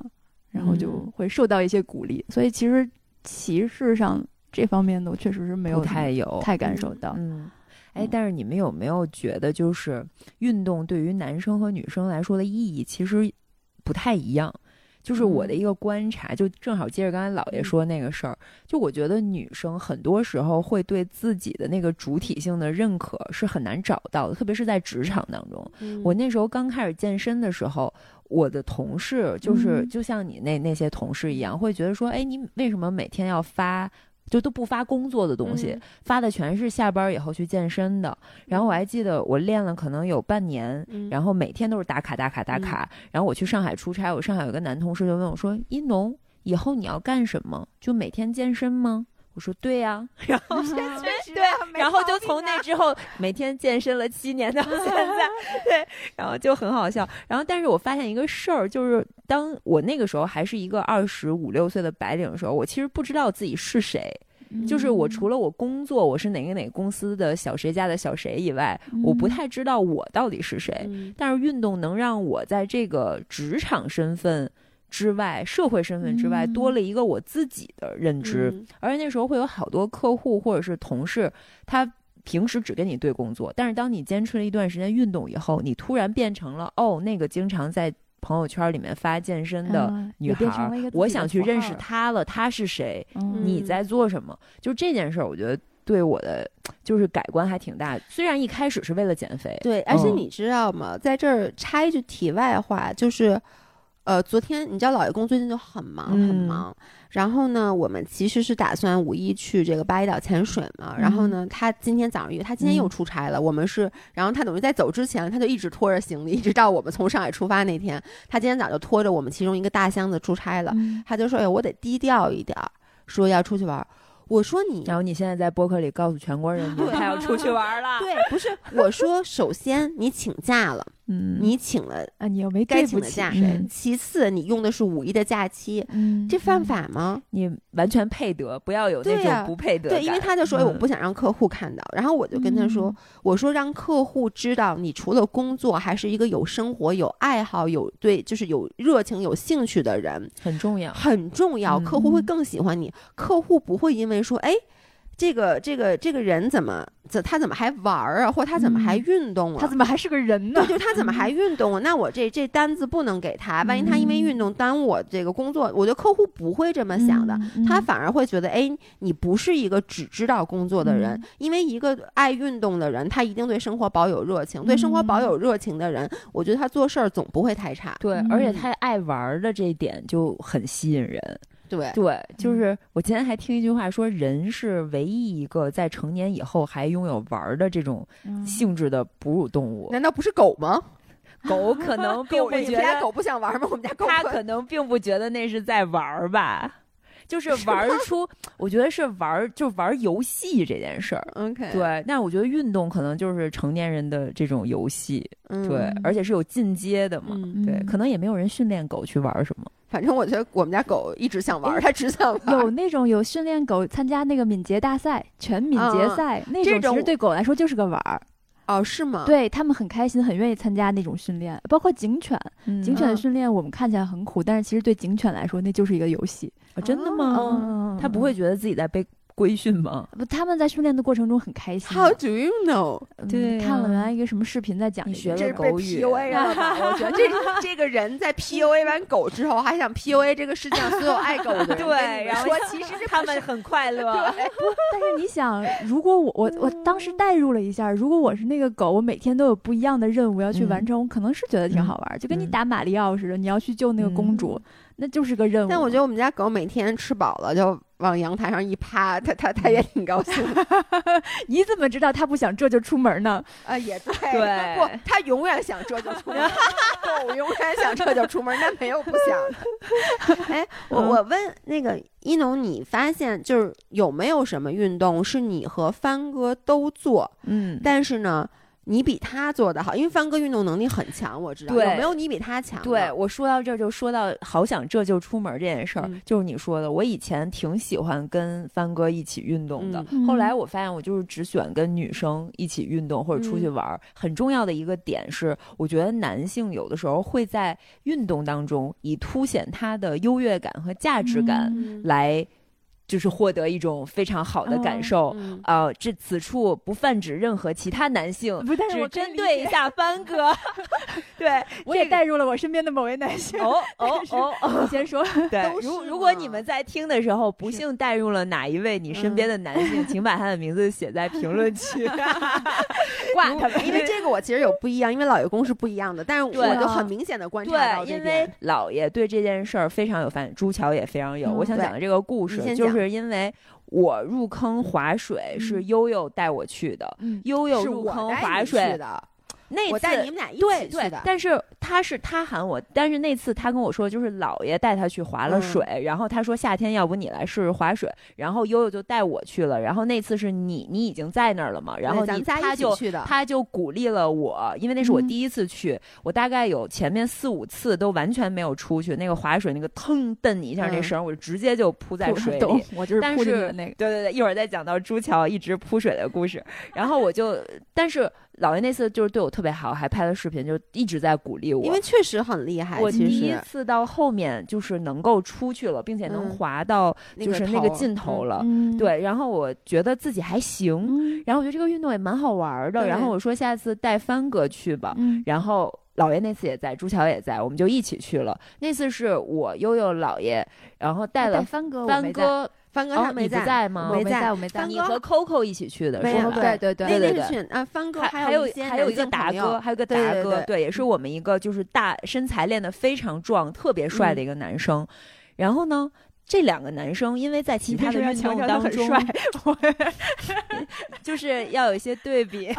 然后就嗯会受到一些鼓励。所以其实歧视上这方面的，我确实是没有太有，太感受到。嗯。哎嗯，但是你们有没有觉得，就是运动对于男生和女生来说的意义其实不太一样？就是我的嗯一个观察，就正好接着刚才姥爷说那个事儿，就我觉得女生很多时候会对自己的那个主体性的认可是很难找到的，特别是在职场当中。嗯我那时候刚开始健身的时候，我的同事就是嗯就像你那那些同事一样，会觉得说，哎，你为什么每天要发？就都不发工作的东西，嗯发的全是下班以后去健身的。然后我还记得我练了可能有半年，嗯然后每天都是打卡打卡打卡。然后我去上海出差，我上海有个男同事就问我说：“一农，以后你要干什么？就每天健身吗？”我说：“对呀、*laughs* 然后对然后就从那之后每天健身了七年到现在，*laughs* 对，然后就很好笑。然后，但是我发现一个事儿，就是当我那个时候还是一个二十五六岁的白领的时候，我其实不知道自己是谁。就是我除了我工作，我是哪个哪个公司的小谁家的小谁以外，我不太知道我到底是谁。嗯但是运动能让我在这个职场身份之外、社会身份之外，嗯多了一个我自己的认知。嗯而且那时候会有好多客户或者是同事，他平时只跟你对工作，但是当你坚持了一段时间运动以后，你突然变成了哦，那个经常在朋友圈里面发健身的嗯女孩儿我想去认识她了，她是谁？嗯你在做什么？就这件事儿，我觉得对我的就是改观还挺大。虽然一开始是为了减肥，对，而且嗯你知道吗？在这儿插一句题外话，就是，呃，昨天你知道老爷公最近就很忙很嗯。忙，然后呢，我们其实是打算五一去这个巴厘岛潜水嘛，然后呢，他今天早上约，他今天又嗯。出差了，我们是，然后他等于在走之前，他就一直拖着行李，一直到我们从上海出发那天，他今天早就拖着我们其中一个大箱子出差了，嗯。他就说，哎，我得低调一点儿，说要出去玩儿。我说你然后你现在在博客里告诉全国人民，他要出去玩了。对，不是我说，首先你请假了，嗯，你请了啊，你又没该请的假嗯，其次，你用的是五一的假期，嗯，这犯嗯法吗？你完全配得，不要有那种不配得对，因为他就说，哎，我嗯不想让客户看到。然后我就跟他说嗯，我说让客户知道，你除了工作，还是一个有生活、有爱好、有对，就是有热情、有兴趣的人，很重要。很重要。嗯客户会更喜欢你，客户不会因为说，哎。这个这个这个人怎么怎他怎么还玩儿啊，或他怎么还嗯运动啊？他怎么还是个人呢对，？就他怎么还运动啊？那我这这单子不能给他，万一他因为运动耽误我这个工作，我觉得客户不会这么想的，嗯他反而会觉得，哎，你不是一个只知道工作的人，嗯因为一个爱运动的人，他一定对生活保有热情，对生活保有热情的人，我觉得他做事儿总不会太差。对，而且嗯他爱玩儿的这一点就很吸引人。对，对，就是我今天还听一句话说，人是唯一一个在成年以后还拥有玩儿的这种嗯性质的哺乳动物。难道不是狗吗？*laughs* 狗可能 *laughs* 并，不觉得，家狗不想玩吗？我们家狗它可可能并不觉得那是在玩儿吧。就是玩儿出，我觉得是玩儿，就玩儿游戏这件事儿。OK，，对，但我觉得运动可能就是成年人的这种游戏，嗯，对，而且是有进阶的嘛。嗯对，嗯可能也没有人训练狗去玩儿什么。反正我觉得我们家狗一直想玩儿，它只想玩。有那种有训练狗参加那个敏捷大赛、全敏捷赛、那种种，其实对狗来说就是个玩儿，哦，是吗？，对他们很开心，很愿意参加那种训练，包括警犬。警犬的嗯训练我们看起来很苦，但是其实对警犬来说那就是一个游戏。啊真的吗？嗯，他不会觉得自己在被规训吗？不，他们在训练的过程中很开心。How do you know？嗯对看了啊原来一个什么视频在讲你学这是被了狗语 PUA 了吧？*laughs* 我觉得这 *laughs* 这个人在 PUA 完狗之后，还想 PUA 这个世界上所有爱狗的人。跟你们说，其实这他们很快乐。但是你想，如果我我我当时代入了一下，如果我是那个狗，我每天都有不一样的任务要去完成，我可能是觉得挺好玩儿，就跟你嗯打马里奥似的，你要去救那个公主，那就是个任务。但我觉得我们家狗每天吃饱了就往阳台上一趴，它它它也挺高兴的。*laughs* 你怎么知道它不想这就出门呢？啊，也对，*laughs* 对不，它永远想这就出门，狗永远想这就出门，那没有不想的。*laughs* 哎，我嗯我问那个一农，你发现就是有没有什么运动是你和帆哥都做，嗯，但是呢？你比他做的好，因为帆哥运动能力很强，我知道。对有没有你比他强？对我说到这儿就说到好想这就出门这件事儿，嗯就是你说的，我以前挺喜欢跟帆哥一起运动的，嗯后来我发现我就是只喜欢跟女生一起运动或者出去玩儿。很重要的一个点是，我觉得男性有的时候会在运动当中以凸显他的优越感和价值感嗯来，就是获得一种非常好的感受。嗯呃，这此处不泛指任何其他男性，不，但是只我针对一，下帆哥。*laughs* 对，我也这个带入了我身边的某位男性。哦哦哦哦，你先说，*laughs* 对如如果你们在听的时候不幸带入了哪一位你身边的男性，请把他的名字写在评论区，*laughs* 挂他们。因为这个我其实有不一样，因为老爷公是不一样的，但是我就很明显的观察到对，因为。老爷对这件事儿非常有发现，朱桥也非常有。嗯我想讲的这个故事，你先讲就是因为我入坑划水是嗯。悠悠带我去的，嗯，悠悠入坑划水的，那我带次你们俩一对对起去的，。但是他是他喊我，但是那次他跟我说，就是姥爷带他去划了嗯水，然后他说夏天要不你来试试划水，然后悠悠就带我去了，然后那次是你你已经在那儿了嘛，然后咱仨他就他就鼓励了我，因为那是我嗯第一次去，我大概有前面四五次都完全没有出去，那个划水那个腾蹬你一下那嗯绳，我就直接就扑在水 *laughs* 懂里。，我就是扑那个。对对对，一会儿再讲到朱桥一直扑水的故事，然后我就，但是老爷那次就是对我特别好，还拍了视频，就一直在鼓励我。因为确实很厉害。我其实第一次到后面就是能够出去了，并且能嗯滑到就是那个尽头了。嗯，对，然后我觉得自己还行，嗯，然后我觉得这个运动也蛮好玩的。然后我说下次带帆哥去吧，嗯，然后姥爷那次也在，朱桥也在，我们就一起去了。那次是我悠悠姥爷，然后带了帆哥，帆哥，帆哥哦你不他没在，在吗没没在我没在帆。哥你和 Coco 一起去的没有是吧？对对对那对对那是群啊，帆哥还有有一些还有一个达哥，还有个达哥，对对对也是我们一个就是大身材练得非常壮、特别帅的一个男生。然后呢，这两个男生因为在其他的运动当中，*laughs* 就是要有一些对比。*laughs*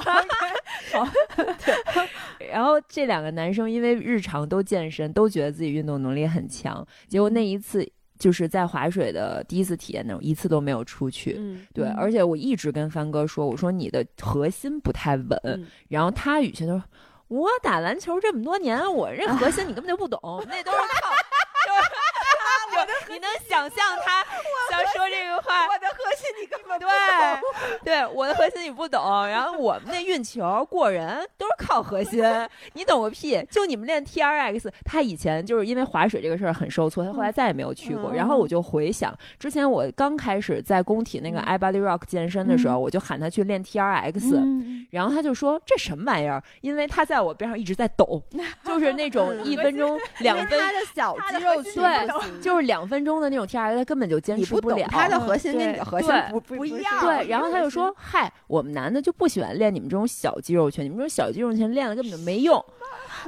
然后这两个男生因为日常都健身，都觉得自己运动能力很强，结果那一次。就是在划水的第一次体验那种，一次都没有出去。嗯，对，嗯而且我一直跟帆哥说，我说你的核心不太稳，嗯然后他语气都说：“我打篮球这么多年，我这核心你根本就不懂，*laughs* 那都是靠。就”就你能想象他想说这个话？我的核心你根本不对，对，我的核心你不懂。然后我们那运球过人都是靠核心，你懂个屁！就你们练 T R X，他以前就是因为划水这个事儿很受挫，他后来再也没有去过。嗯然后我就回想之前我刚开始在工体那个嗯 iBody Rock 健身的时候，我就喊他去练 T R X。嗯然后他就说这什么玩意儿？因为他在我边上一直在抖，*laughs* 就是那种嗯一分钟、两分，他的小肌肉对就是两分钟的那种 T R 他根本就坚持不了。他的核心跟你对的核心对不不一样。对，然后他就说：“嗨，我们男的就不喜欢练你们这种小肌肉群，你们这种小肌肉群练了根本就没用。”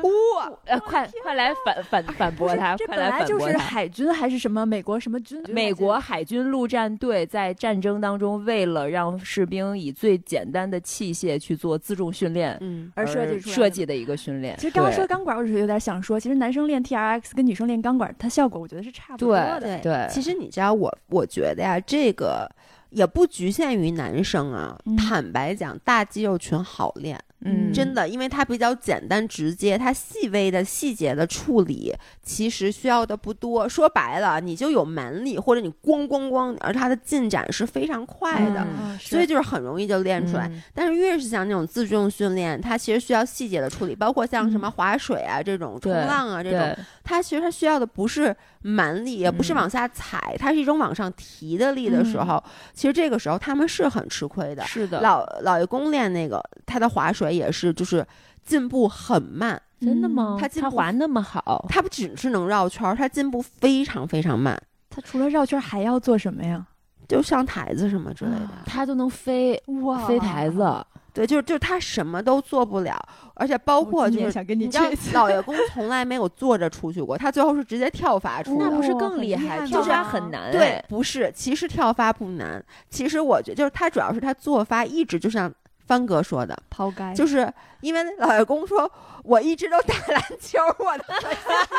*laughs* 哇，*laughs* 呃，快快来反反反驳他，这本来就是。海军还是什么美国什么军？美国海军陆战队在战争当中，为了让士兵以最简单的器械去做自重训练，嗯，而设计的设计的一个训练。其实刚刚说钢管，我只是有点想说，其实男生练 T R X 跟女生练钢管，它效果我觉得是差不多的。对对其实你知道我，我觉得呀，这个也不局限于男生啊。嗯坦白讲，大肌肉群好练，嗯，真的，因为它比较简单直接，它细微的细节的处理其实需要的不多。说白了，你就有蛮力，或者你咣咣咣，而它的进展是非常快的，嗯所以就是很容易就练出来。嗯但是越是像那种自重训练，它其实需要细节的处理，包括像什么嗯划水啊、这种冲浪啊这种，对，它其实它需要的不是蛮力，也不是嗯往下踩，它是一种往上提的力的时候，其实这个时候他们是很吃亏的。是的，老老爷公练那个他的划水也是，就是进步很慢，真的吗？他进步他滑那么好，他不只是能绕圈儿，他进步非常非常慢，他除了绕圈还要做什么呀？就上台子什么之类的。啊他都能飞哇飞台子，对，就是就是他什么都做不了，而且包括就是想跟你你知道老爷公从来没有坐着出去过，他最后是直接跳发出的。那不是更厉害？跳发很难，对哎，不是，其实跳发不难，其实我觉得就是他主要是他做发一直就像帆哥说的，抛开，就是因为老爷公说，我一直都打篮球，我的核心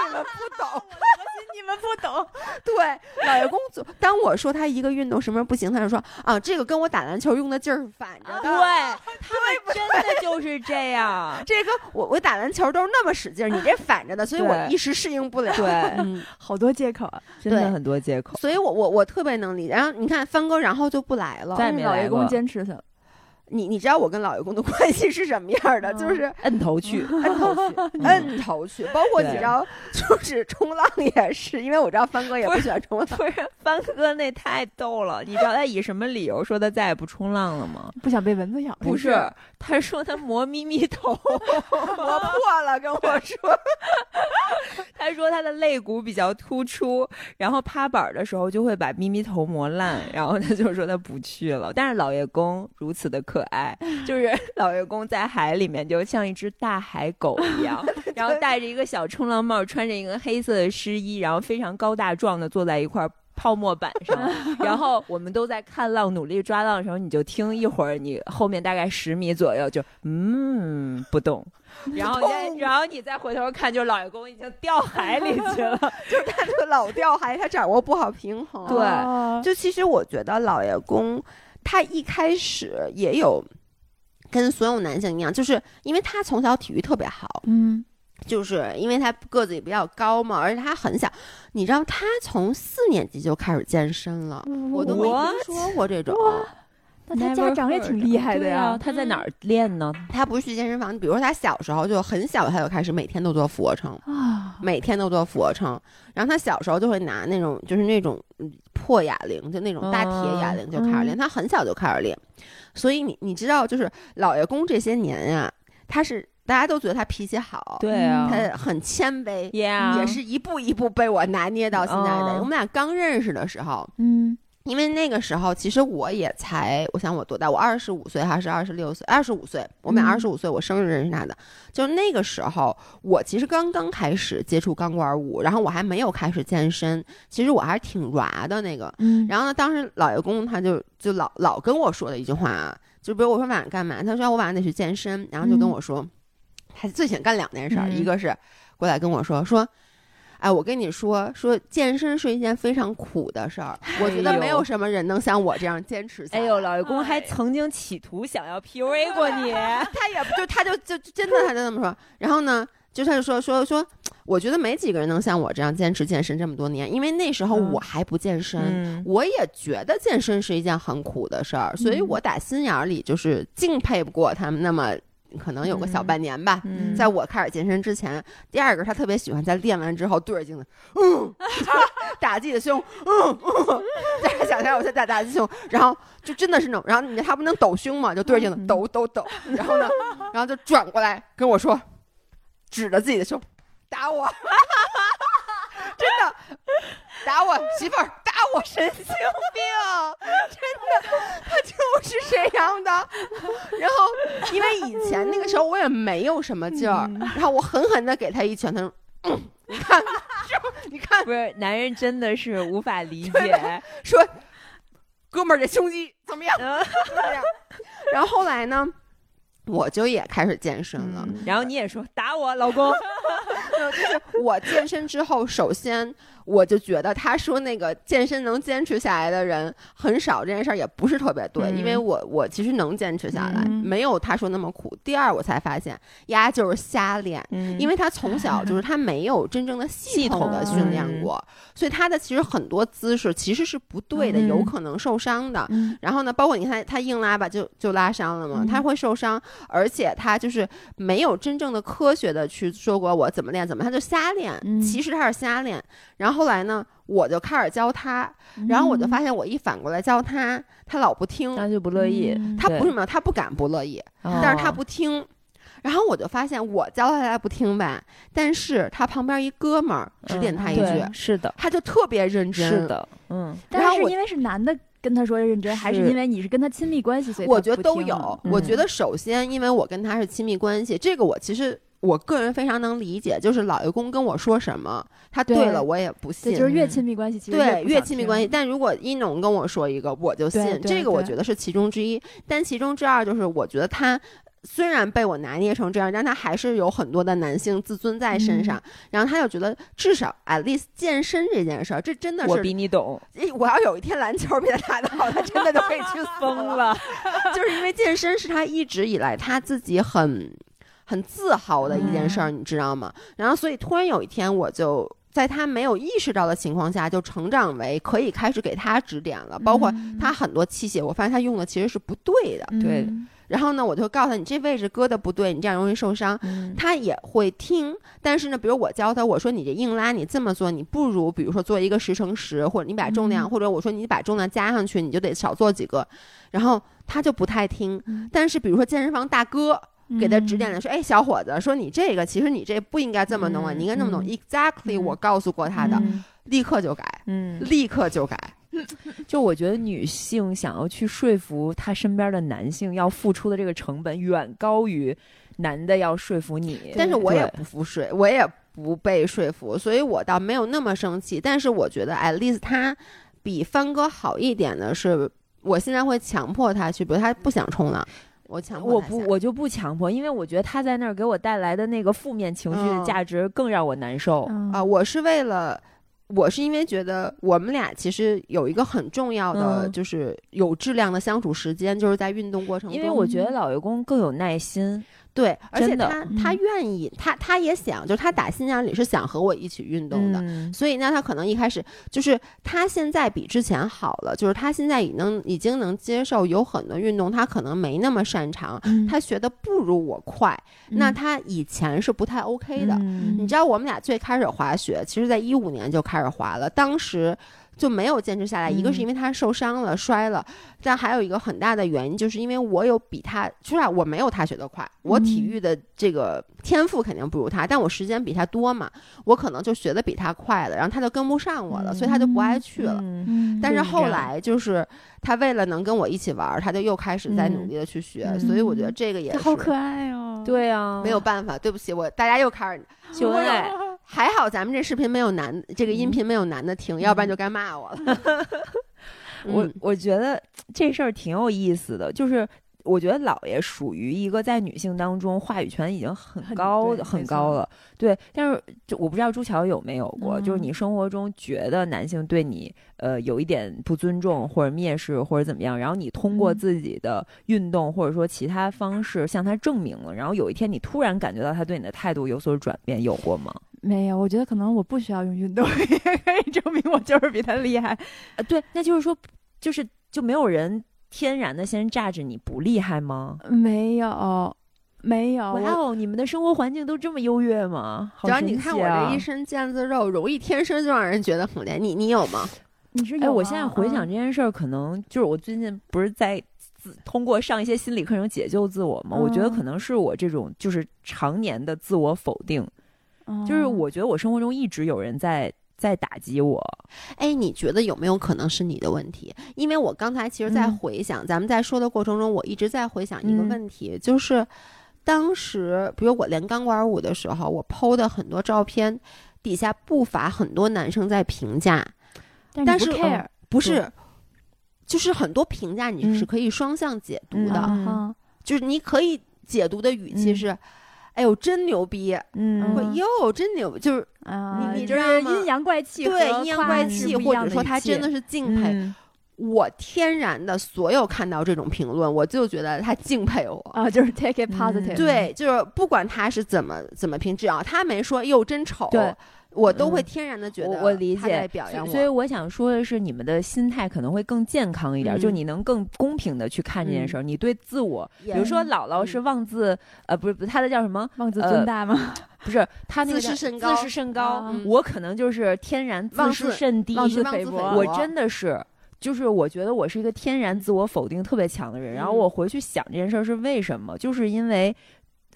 你们不懂，*laughs* 你们不懂，对，老爷公做，当我说他一个运动什么不行，他就说啊，这个跟我打篮球用的劲儿是反着的。对，他们真的就是这样，*laughs* 这个我我打篮球都是那么使劲儿，你这反着的，所以我一时适应不了。对，*laughs* 嗯，好多借口啊！真的很多借口。所以我我我特别能理解。然后你看帆哥，然后就不来了。老爷公坚持他，你你知道我跟老爷公的 *laughs* 关系是什么样的？嗯就是摁头去，摁头去，摁头去。包括你知道，就是冲浪也是，因为我知道帆哥也不喜欢冲浪。不是帆哥那太逗了。你知道他以什么理由说他再也不冲浪了吗？不想被蚊子咬。不是，他说他磨咪咪头，*laughs* 磨破了，跟我说。*laughs* 他说他的肋骨比较突出，然后趴板儿的时候就会把咪咪头磨烂，然后他就说他不去了。但是老爷公如此的可爱，*laughs* 就是老爷公在海里面就像一只大海狗一样，*laughs* 然后戴着一个小冲浪帽，穿着一个黑色的湿衣，然后非常高大壮的坐在一块儿。泡沫板上，*laughs* 然后我们都在看浪，努力抓浪的时候，你就听一会儿，你后面大概十米左右就嗯不动，然后再然后你再回头看，就老爷公已经掉海里去了。就是他这个老掉海，他掌握不好平衡。对哦就其实我觉得老爷公他一开始也有跟所有男性一样，就是因为他从小体育特别好，嗯，就是因为他个子也比较高嘛，而且他很小。你知道他从四年级就开始健身了，我都没？听说过这种。那他家长也挺厉害的呀。他在哪儿练呢？他不是去健身房，比如说他小时候就很小，他就开始每天都做俯卧撑，啊，每天都做俯卧撑。然后他小时候就会拿那种就是那种嗯破哑铃，就那种大铁哑铃就开始练。他很小就开始练，所以你你知道，就是老爷公这些年呀、他是大家都觉得他脾气好，对啊他很谦卑。，Yeah，也是一步一步被我拿捏到现在的。嗯我们俩刚认识的时候，嗯，因为那个时候其实我也才，我想我多大？我二十五岁还是二十六岁？二十五岁，我们俩嗯二十五岁，我生日认识他的。就那个时候，我其实刚刚开始接触钢管舞，然后我还没有开始健身，其实我还是挺软的那个。嗯，然后呢，当时老爷公他就就老老跟我说的一句话啊，就比如我说晚上干嘛，他说我晚上得去健身，然后就跟嗯我说，他最想干两件事一个是过来跟我说说。哎，我跟你说，说健身是一件非常苦的事儿。我觉得没有什么人能像我这样坚持下来。哎呦，老爷公还曾经企图想要 PUA 过你，*laughs* 他也不就他就就就真的他就这么说。然后呢，就他就说说说，我觉得没几个人能像我这样坚持健身这么多年，因为那时候嗯我还不健身。嗯，我也觉得健身是一件很苦的事儿，所以嗯我打心眼儿里就是敬佩不过他们那么，可能有个小嗯。半年吧。嗯。在我开始健身之前，第二个他特别喜欢在练完之后对着镜子，嗯，*laughs* 打自己的胸，嗯嗯，大家想象我在打打自己胸，然后就真的是那种，然后你他不能抖胸嘛，就对着镜子嗯。抖抖抖，然后呢，然后就转过来跟我说，指着自己的胸，打我，*laughs* 真的打我媳妇儿，打我神经病，真的，他就是沈阳的。然后因为以前那个时候我也没有什么劲儿，然后我狠狠的给他一拳，他说。嗯，你看？你看，不是男人真的是无法理 *laughs* 解，说，哥们儿这胸肌怎么样？怎么样。然后后来呢，我就也开始健身了。嗯然后你也说打我，老公，*laughs* 就是我健身之后，首先我就觉得他说那个健身能坚持下来的人很少，这件事儿也不是特别对，嗯因为我我其实能坚持下来，嗯没有他说那么苦。第二，我才发现丫就是瞎练。嗯因为他从小 *laughs* 就是他没有真正的系系统的训练过，所以他的其实很多姿势其实是不对的，嗯有可能受伤的。嗯然后呢，包括你看他硬拉吧，就就拉伤了嘛，嗯他会受伤，而且他就是没有真正的科学的去说过我怎么练怎么，他就瞎练。嗯其实他是瞎练。然后后来呢，我就开始教他，嗯然后我就发现我一反过来教他，他老不听，他就不乐意，他不是没有，他不敢不乐意，哦但是他不听。然后我就发现我教他他不听吧，但是他旁边一哥们儿指点他一句，是的，他就特别认真。是，的，嗯，但然后我是因为是男的跟他说认真，还是是因为你是跟他亲密关系，所以我觉得都有。嗯我觉得首先，因为我跟他是亲密关系，这个我其实我个人非常能理解，就是老爷公跟我说什么，他对对了我也不信。对，就是越亲密关系，其实对，越亲密关系。但如果一农跟我说一个，我就信。这个我觉得是其中之一，但其中之二就是我觉得他。虽然被我拿捏成这样，但他还是有很多的男性自尊在身上。嗯然后他就觉得，至少 at least 健身这件事儿，这真的是我是比你懂，我要有一天篮球比他打得好，他真的就可以去死疯了，*laughs* 就是因为健身是他一直以来他自己很很自豪的一件事儿，你知道吗？然后所以突然有一天，我就在他没有意识到的情况下，就成长为可以开始给他指点了，包括嗯他很多器械，我发现他用的其实是不对的。对嗯然后呢，我就告诉他，你这位置搁的不对，你这样容易受伤。嗯他也会听，但是呢，比如我教他，我说你这硬拉你这么做，你不如比如说做一个十乘十，或者你把重量，嗯或者我说你把重量加上去，你就得少做几个，然后他就不太听。嗯但是比如说健身房大哥给他指点的，说，哎，小伙子，说你这个其实你这不应该这么弄啊，嗯你应该这么弄。嗯 exactly，嗯我告诉过他的，嗯立刻就改，嗯，立刻就改。*laughs* 就我觉得女性想要去说服她身边的男性，要付出的这个成本远高于男的要说服你。但是我也不服说，我也不被说服，所以我倒没有那么生气。但是我觉得，at least 他比帆哥好一点的是，我现在会强迫他去，比如他不想冲浪，我强迫我不，我就不强迫，因为我觉得他在那儿给我带来的那个负面情绪的嗯价值更让我难受。嗯啊、我是为了。我是因为觉得我们俩其实有一个很重要的，嗯就是有质量的相处时间，就是在运动过程中。因为我觉得老爷公更有耐心，对，而且他他嗯愿意，他他也想，就是他打心眼里是想和我一起运动的。嗯所以呢，他可能一开始就是他现在比之前好了，就是他现在已能已经能接受有很多运动他可能没那么擅长，嗯他学的不如我快，那他以前是不太 OK 的。嗯你知道我们俩最开始滑雪，其实在一五年就开始滑了，当时。就没有坚持下来，一个是因为他受伤了、摔了，但还有一个很大的原因，就是因为我有比他，说实话我没有他学得快，我体嗯育的这个天赋肯定不如他，但我时间比他多嘛，我可能就学的比他快了，然后他就跟不上我了，所以他就不爱去了。嗯嗯，但是后来就是他为了能跟我一起玩儿，他就又开始在努力的去学，嗯所以我觉得这个也是好可爱哦。对啊，没有办法，对不起，我大家又开始秀恩爱。*laughs* 还好咱们这视频没有男，这个音频没有男的听，要不然就该骂我了。我 *laughs* 嗯我觉得这事儿挺有意思的，就是我觉得姥爷属于一个在女性当中话语权已经很很高很高了，对。但是就我不知道朱乔有没有过，就是嗯你生活中觉得男性对你呃有一点不尊重或者蔑视或者怎么样，然后你通过嗯自己的运动或者说其他方式向他证明了，然后有一天你突然感觉到他对你的态度有所转变，有过吗？没有，我觉得可能我不需要用运动也 *laughs* 可以证明我就是比他厉害。呃，对，那就是说，就是就没有人天然的先榨着你不厉害吗？没有，没有，哇哦，你们的生活环境都这么优越吗？好主要神你看我这一身腱子肉，容易天生就让人觉得很厉害。你你有吗？*sniffs* 哎，你是有啊我现在回想嗯这件事儿，可能就是我最近不是在自通过上一些心理课程解救自我嘛？我觉得可嗯能是我这种就是常年的自我否定，就是嗯我觉得我生活中一直有人在在打击我。哎，你觉得有没有可能是你的问题？因为我刚才其实，在嗯回想、咱们在说的过程中，我一直在回想一个嗯问题，就是当时，比如我练钢管舞的时候，我 PO 的很多照片，底下不乏很多男生在评价，但是你不是 care 不是，就是很多评价你是嗯可以双向解读嗯的，就是你可以解读的语气嗯是。哎呦真牛逼，嗯或哟真牛，就是啊，你你就是知道吗阴阳怪气对阴阳怪气，或者说他真的是敬佩。嗯我天然的所有看到这种评论，我就觉得他敬佩我。啊，就是 take it 嗯 positive，对，就是不管他是怎么怎么评，只要他没说哟真丑，对我都会嗯天然的觉得我我理解，表扬我。所以我想说的是，你们的心态可能会更健康一点，嗯就你能更公平的去看这件事儿。你对自我，比如说嗯姥姥是妄自，呃，不是不是，她的叫什么？妄自呃尊大吗？*laughs* 不是，他那个自视叫甚高自视甚高啊。我可能就是天然自视甚低，我真的是。就是我觉得我是一个天然自我否定特别强的人，然后嗯我回去想这件事儿是为什么，就是因为，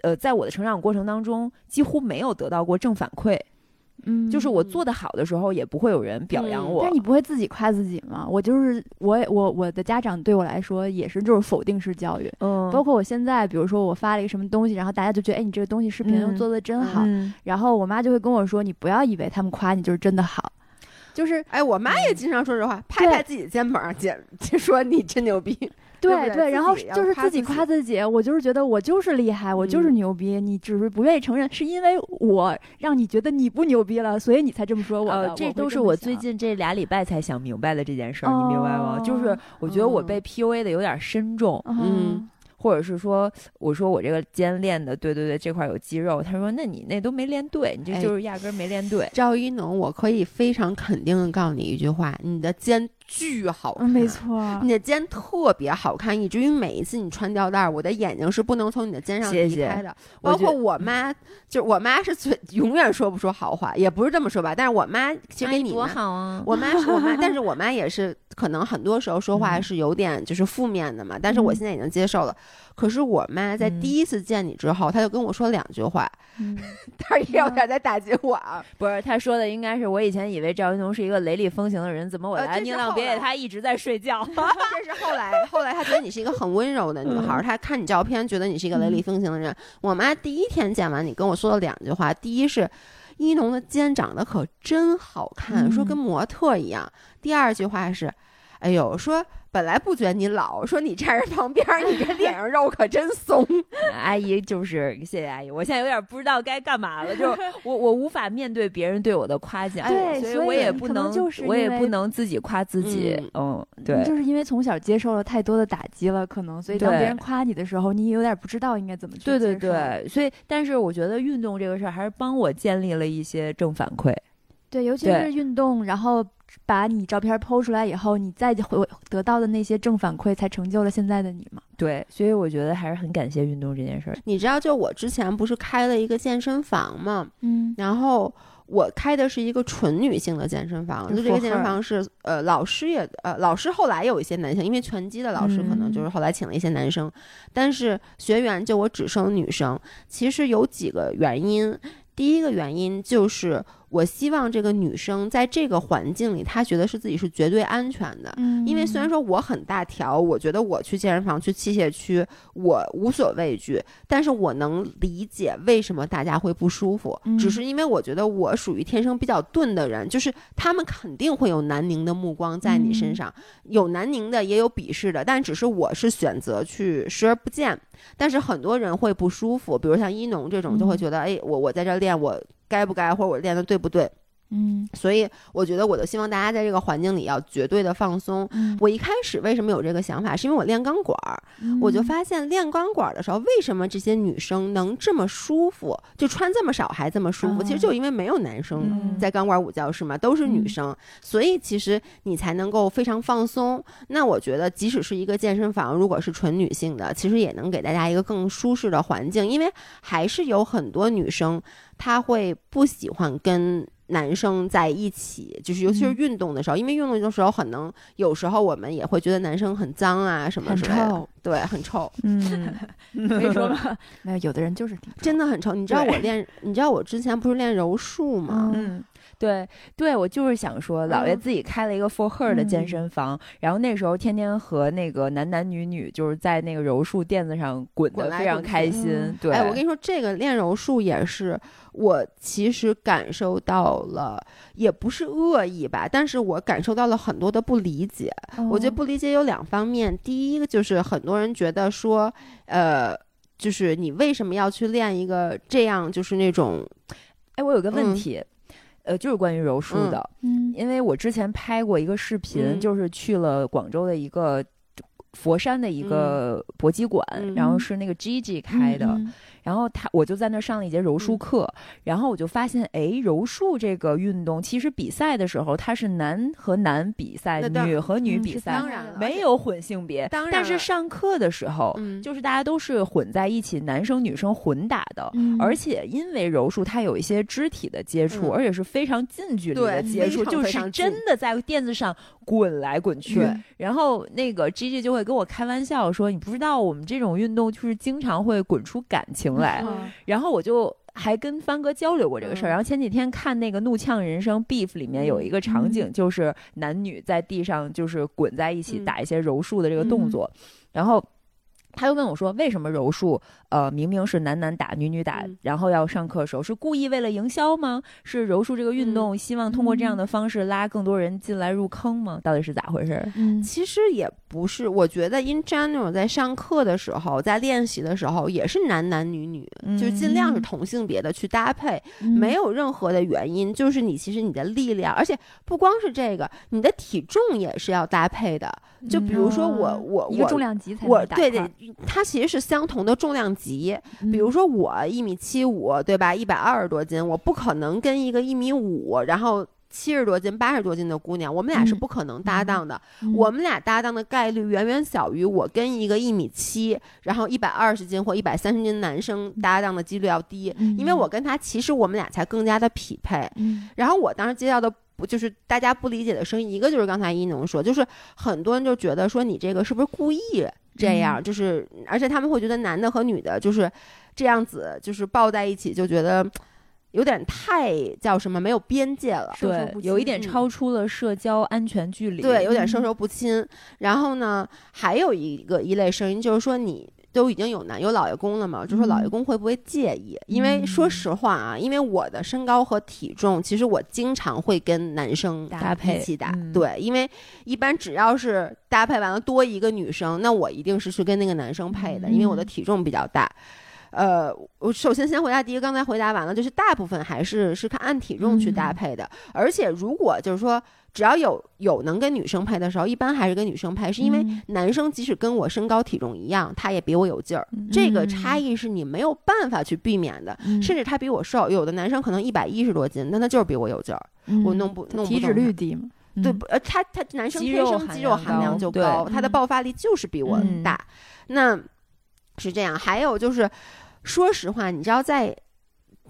呃，在我的成长过程当中几乎没有得到过正反馈，嗯，就是我做的好的时候也不会有人表扬嗯我。但你不会自己夸自己吗？我就是我我我的家长对我来说也是就是否定式教育，嗯，包括我现在，比如说我发了一个什么东西，然后大家就觉得哎你这个东西视频嗯做的真好，嗯然后我妈就会跟我说你不要以为他们夸你就是真的好，就是哎，我妈也经常说这话，拍拍自己的肩膀，姐就说你真牛逼。对对对然后就是自己夸自己我就是觉得我就是厉害，我就是嗯牛逼，你只是不愿意承认，是因为我让你觉得你不牛逼了，所以你才这么说我的。呃，这都是我最近这俩礼拜才想明白的这件事儿，你明白吗？就是哦我觉得我嗯被 PUA 的有点深重，嗯或者是说，我说我这个肩练的，对对对，这块有肌肉，他说那你那都没练对，你这哎就是压根儿没练对。赵一农，我可以非常肯定的告诉你一句话：你的肩巨好看，嗯，没。错，你的肩特别好看，以至于每一次你穿吊带儿，我的眼睛是不能从你的肩上离开的。包括我妈，就是我妈是最永远说不出好话，也不是这么说吧。但是我妈其实跟你多，好啊！我妈是我妈，*laughs* 但是我妈也是可能很多时候说话嗯是有点就是负面的嘛。但是我嗯现在已经接受了。可是我妈在嗯第一次见你之后，她就跟我说两句话，*laughs* 嗯但是也有点在打击我啊。不是她说的，应该是我以前以为赵云龙是一个雷厉风行的人，怎么我来宁浪后来别野他一直在睡觉？*laughs* 这是后来，后来她觉得你是一个很温柔的女孩儿，她看你照片觉得你是一个雷厉风行的人。我妈第一天见完你跟我说了两句话，第一是。一农的肩长得可真好看，说跟模特一样。第二句话是，哎呦，说本来不觉得你老，说你站人旁边儿，你这脸上肉可真松。*laughs* 阿姨就是谢谢阿姨，我现在有点不知道该干嘛了，就是 *laughs* 我我无法面对别人对我的夸奖，对所以我也不能能，就是我也不能自己夸自己，嗯，对。就是因为从小接受了太多的打击了，可能所以当别人夸你的时候，你有点不知道应该怎么去对对对，所以但是我觉得运动这个事儿还是帮我建立了一些正反馈。对，尤其是运动，然后把你照片剖出来以后，你再回得到的那些正反馈，才成就了现在的你嘛。对，所以我觉得还是很感谢运动这件事儿。你知道，就我之前不是开了一个健身房嘛？嗯然后我开的是一个纯女性的健身房，就就这个健身房是呃老师也呃老师后来有一些男性，因为拳击的老师可能就是后来请了一些男生，但是学员就我只收女生。其实有几个原因，第一个原因就是我希望这个女生在这个环境里，她觉得是自己是绝对安全的。嗯因为虽然说我很大条，我觉得我去健身房、去器械区，我无所畏惧，但是我能理解为什么大家会不舒服，嗯。只是因为我觉得我属于天生比较钝的人，就是他们肯定会有南宁的目光在你身上，有南宁的，也有鄙视的，但只是我是选择去视而不见，但是很多人会不舒服，比如像一农这种，就会嗯。觉得，哎，我我在这练，我该不该，或者我练的对不对？嗯所以我觉得我就希望大家在这个环境里要绝对的放松。嗯，我一开始为什么有这个想法，是因为我练钢管儿，我就发现练钢管儿的时候，为什么这些女生能这么舒服，就穿这么少还这么舒服？嗯其实就因为没有男生嗯在钢管舞教室嘛，都是女嗯生，所以其实你才能够非常放松。那我觉得，即使是一个健身房，如果是纯女性的，其实也能给大家一个更舒适的环境，因为还是有很多女生她会不喜欢跟。男生在一起，就是尤其是嗯运动的时候，因为运动的时候很能，有时候我们也会觉得男生很脏啊什么很之类的，臭，对，很臭，嗯，*laughs* *laughs* 可以说吗？*laughs* 没有，有的人就是真的很臭。你知道我练，你知道我之前不是练柔术吗？嗯，对对，我就是想说，姥爷嗯。自己开了一个 for her 的健嗯身房，然后那时候天天和那个男男女女就是在那个柔术垫子上滚滚的非常开心嗯。对，哎，我跟你说，这个练柔术也是我其实感受到了，也不是恶意吧，但是我感受到了很多的不理解。我觉得哦。不理解有两方面，第一个就是很多人觉得说，呃。就是你为什么要去练一个这样就是那种哎，我有个问嗯。题，呃，就是关于柔术嗯。的，嗯。因为我之前拍过一个视频，嗯。就是去了广州的一个佛山的一个搏击馆，嗯然后是那个 Gigi 开的，嗯然后他我就在那儿上了一节柔术嗯课，然后我就发现，哎，柔术这个运动其实比赛的时候它是男和男比赛，女和女比赛，当然了没有混性别。当然但是上课的时候，嗯就是大家都是混在一起，男生女生混打的。嗯而且因为柔术它有一些肢体的接触，嗯而且是非常近距离的接触，非常就是非常近真的在垫子上滚来滚去。对然后那个 G G 就会跟我开玩笑说：“你不知道我们这种运动就是经常会滚出感情来。嗯然后我就还跟帆哥交流过这个事儿。嗯然后前几天看那个《怒呛人生》Beef 里面有一个场景，嗯就是男女在地上就是滚在一起嗯打一些柔术的这个动作，然后。他又问我说：“为什么柔术，呃，明明是男男打、女女打，嗯然后要上课的时候，是故意为了营销吗？是柔术这个运动，希望通过这样的方式拉更多人进来入坑吗？到底是咋回事？嗯其实也不是，我觉得 in general 在上课的时候，在练习的时候也是男男女女，就是尽量是嗯同性别的去搭配，嗯没有任何的原因，就是你其实你的力量，而且不光是这个，你的体重也是要搭配的。就比如说我、嗯我我一个重量级才我打对对，它其实是相同的重量级。嗯比如说我一米七五，对吧？一百二十多斤，我不可能跟一个一米五，然后七十多斤、八十多斤的姑娘，我们俩是嗯不可能搭档的。嗯我们俩搭档的概率远远小于我跟一个一米七，然后一百二十斤或一百三十斤男生搭档的几率要低，嗯因为我跟他其实我们俩才更加的匹配。嗯然后我当时接到的不就是大家不理解的声音，一个就是刚才一农说，就是很多人就觉得说你这个是不是故意这样，嗯就是而且他们会觉得男的和女的就是这样子，就是抱在一起就觉得。有点太叫什么没有边界了，对，有一点嗯超出了社交安全距离。对，有点嗯授受不亲。然后呢，还有一个一类声音就是说，你都已经有男有老爷公了嘛，就说老爷嗯公会不会介意？因为说嗯实话啊，因为我的身高和体重，其实我经常会跟男生搭配一起打。嗯对，因为一般只要是搭配完了多一个女生，那我一定是去跟那个男生配的，因为我的嗯体重比较大。呃，我首先先回答第一个，刚才回答完了，就是大部分还是是看按体重去搭嗯配的，而且如果就是说只要有有能跟女生配的时候，一般还是跟女生配，是因为嗯。男生即使跟我身高体重一样，他也比我有劲儿，嗯。这个差异是你没有办法去避免的。嗯。甚至他比我瘦，有的男生可能一百一十多斤，但他就是比我有劲儿，我嗯弄不弄不体脂率低嘛？对，呃，他他男生天生肌肉含量就高，他的嗯。爆发力就是比我嗯。大。那是这样，还有就是，说实话，你知道在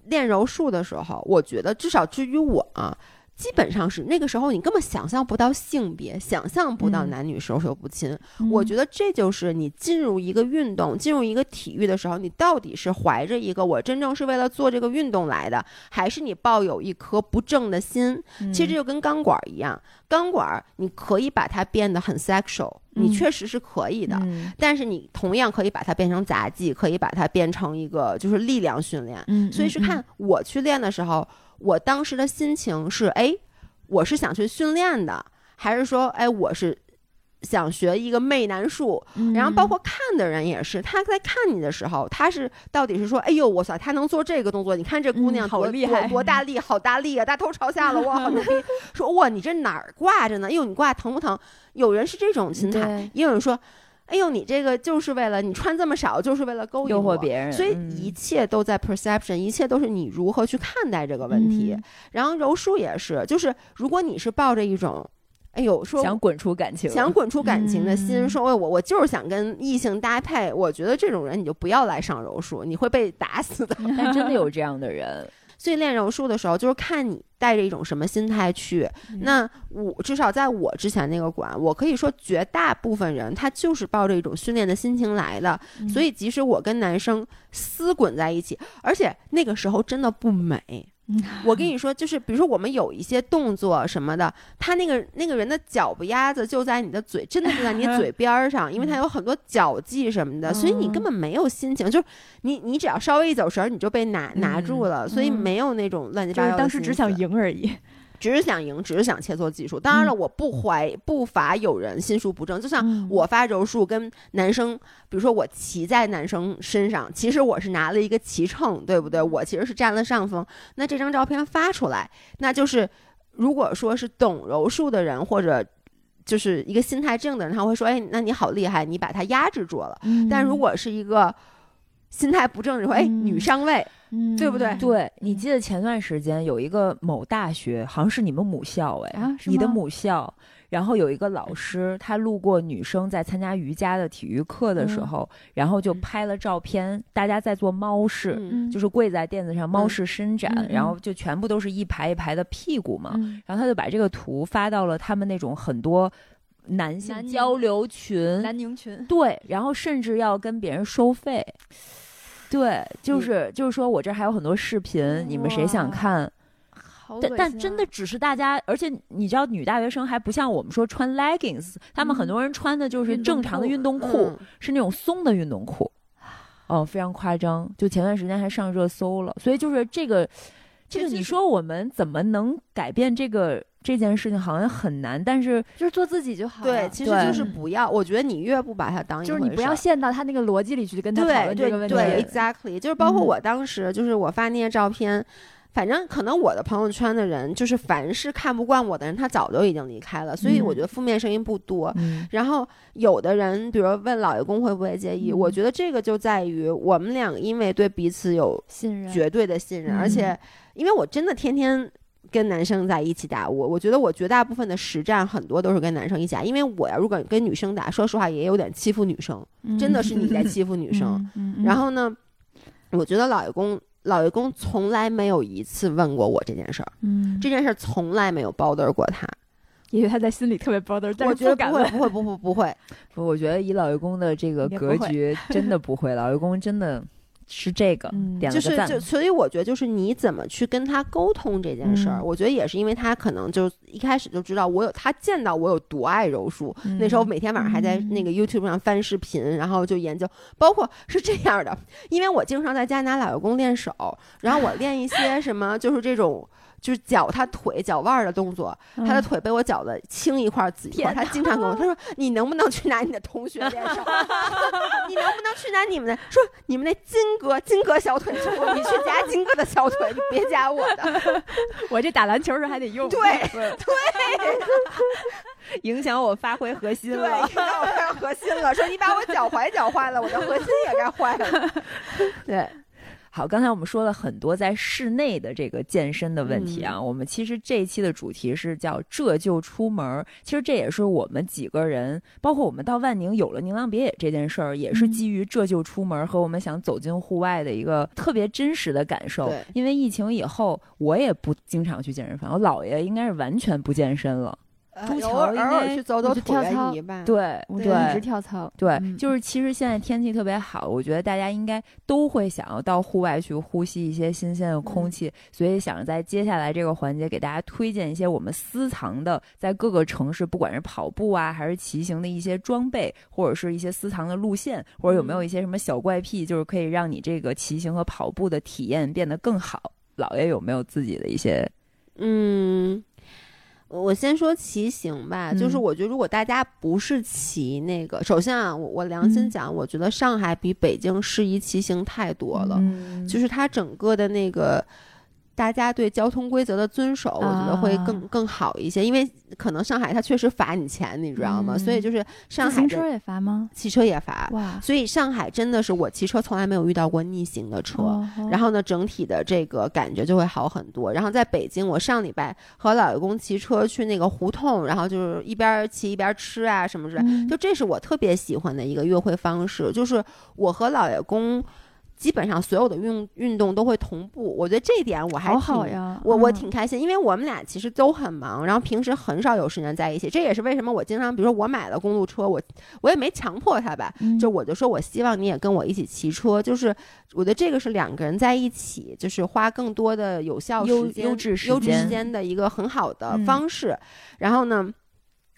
练柔术的时候，我觉得至少至于我啊。基本上是那个时候，你根本想象不到性别，想象不到嗯男女授受不亲。嗯我觉得这就是你进入一个运动、进入一个体育的时候，你到底是怀着一个我真正是为了做这个运动来的，还是你抱有一颗不正的心？嗯其实这就跟钢管一样，钢管你可以把它变得很 sexual，你嗯确实是可以的。嗯但是你同样可以把它变成杂技，可以把它变成一个就是力量训练。所以是看我去练的时候，我当时的心情是：哎，我是想去训练的，还是说，哎，我是想学一个媚男术？嗯然后包括看的人也是，他在看你的时候，他是到底是说，哎呦，我操，他能做这个动作？你看这姑嗯娘多、好厉害多多大力，好大力啊，大头朝下了，哇，好牛逼！*laughs* 说哇，你这哪儿挂着呢？哎呦，你挂疼不疼？有人是这种心态，也有人说，哎呦，你这个就是为了你穿这么少，就是为了勾引诱惑我别人，所以嗯一切都在 perception，一切都是你如何去看待这个问题。嗯。然后柔术也是，就是如果你是抱着一种，哎呦，说想滚出感情，想滚出感情的心，嗯。说哎我我就是想跟异性搭配，我觉得这种人你就不要来上柔术，你会被打死的。但真的有这样的人，所以练柔术的时候，就是看你带着一种什么心态去。嗯那我至少在我之前那个馆，我可以说绝大部分人他就是抱着一种训练的心情来的。嗯所以即使我跟男生厮滚在一起，而且那个时候真的不美。嗯我跟你说，就是比如说我们有一些动作什么的，他那个那个人的脚不丫子就在你的嘴，真的就在你嘴边儿上，因为他有很多脚技什么的，所以你根本没有心情，就是你你只要稍微一走神儿，你就被拿拿住了，所以嗯没有那种乱七八糟。当时只想赢而已。只是想赢，只是想切磋技术。当然了，我不怀不乏有人心术不正，就像嗯我发柔术跟男生，比如说我骑在男生身上，其实我是拿了一个骑乘，对不对？我其实是占了上风。那这张照片发出来，那就是如果说是懂柔术的人或者。就是一个心态正的人，他会说：“哎，那你好厉害，你把他压制住了。”嗯但如果是一个心态不正的人，说：“哎，嗯。女上位，嗯。对不对？对。你记得前段时间有一个某大学，好像是你们母校哎，啊你的母校。然后有一个老师，他路过女生在参加瑜伽的体育课的时嗯。候，然后就嗯拍了照片，大家在做猫式，就是跪在垫子上猫嗯式伸展，然后就全部都是一排一排的屁股嘛。嗯。然后他就把这个图发到了他们那种很多男性交流群，南宁群，对，然后甚至要跟别人收费。对，就是、就是说我这儿还有很多视频，你们谁想看？但但真的只是大家，而且你知道，女大学生还不像我们说穿 leggings，他们很嗯多人穿的就是正常的裤运动裤，嗯是那种松的运动裤。哦，非常夸张，就前段时间还上热搜了。所以就是这个，这个你说我们怎么能改变这个这件事情，好像很难。但是就是做自己就好了。对，其实就是不要。我觉得你越不把它当一就是你不要陷到他那个逻辑里去跟他讨论这个问题。对，exactly，就是包括嗯我当时，就是我发那些照片，反正可能我的朋友圈的人，就是凡是看不惯我的人，他早就已经离开了，所以我嗯觉得负面声音不多。嗯然后有的人，比如问老爷公会不会介意，嗯我觉得这个就在于我们俩因为对彼此有信任，绝对的信任，嗯而且因为我真的天天。跟男生在一起打，我我觉得我绝大部分的实战很多都是跟男生一起打，因为我要，如果跟女生打，说实话也有点欺负女生，真的是你在欺负女生。然后呢，我觉得老爷公老爷公从来没有一次问过我这件事儿，嗯，这件事儿从来没有 bother 过他。因为他在心里特别 bother，但是我觉得不会，不会，不会，不会。不，我觉得以老爷公的这个格局，真的不会。老爷公真的是这个，嗯就是点了个赞。就所以我觉得就是你怎么去跟他沟通这件事儿，嗯我觉得也是因为他可能就一开始就知道我有他见到我有多爱柔术，那时候嗯每天晚上还在那个嗯 YouTube 上翻视频，然后就研究，包括是这样的，因为我经常在家拿老油工练手，然后我练一些什么就是这种。就是脚他腿、脚腕儿的动作，他的嗯腿被我绞的青一块儿紫一块他经常跟我他说：“你能不能去拿你的同学练手？*laughs* 你能不能去拿你们的？说你们那金哥金哥小腿粗，你去夹金哥的小腿，你别夹我的。*laughs* 我这打篮球时还得用。*laughs* 对对影响我发挥核心对，影响我发挥核心了，说你把我脚踝脚坏了，我的核心也该坏了。对，好，刚才我们说了很多在室内的这个健身的问题啊，嗯我们其实这一期的主题是叫“这就出门儿”。其实这也是我们几个人，包括我们到万宁有了宁蒗别野这件事儿，也是嗯基于“这就出门儿”和我们想走进户外的一个特别真实的感受对。因为疫情以后，我也不经常去健身房，我姥爷应该是完全不健身了。朱桥偶尔去走走跳操吧。对我就对，一直跳操。对，嗯就是其实现在天气特别好，我觉得大家应该都会想要到户外去呼吸一些新鲜的空气，所以想在接下来这个环节给大家推荐一些我们私藏的，在各个城市，不管是跑步啊还是骑行的一些装备，或者是一些私藏的路线，或者有没有一些什么小怪癖，就是可以让你这个骑行和跑步的体验变得更好。老爷有没有自己的一些？嗯，我先说骑行吧，就是嗯我觉得如果大家不是骑那个，首先啊，我我良心嗯讲，我觉得上海比北京适宜骑行太多了，嗯就是它整个的那个。大家对交通规则的遵守，我觉得会更、啊更好一些，因为可能上海它确实罚你钱，你知道吗？嗯所以就是上海的自行车也罚吗？汽车也罚，哇，所以上海真的是我骑车从来没有遇到过逆行的车。哦然后呢，整体的这个感觉就会好很多。然后在北京，我上礼拜和老爷公骑车去那个胡同，然后就是一边骑一边吃啊什么之类，嗯就这是我特别喜欢的一个约会方式，就是我和老爷公基本上所有的运运动都会同步，我觉得这一点我还好挺好呀，我我嗯挺开心，因为我们俩其实都很忙，然后平时很少有时间在一起。这也是为什么我经常，比如说我买了公路车，我我也没强迫他吧，嗯就我就说我希望你也跟我一起骑车，就是我觉得这个是两个人在一起，就是花更多的有效优时间、优质时优质时间间的一个很好的嗯方式。然后呢？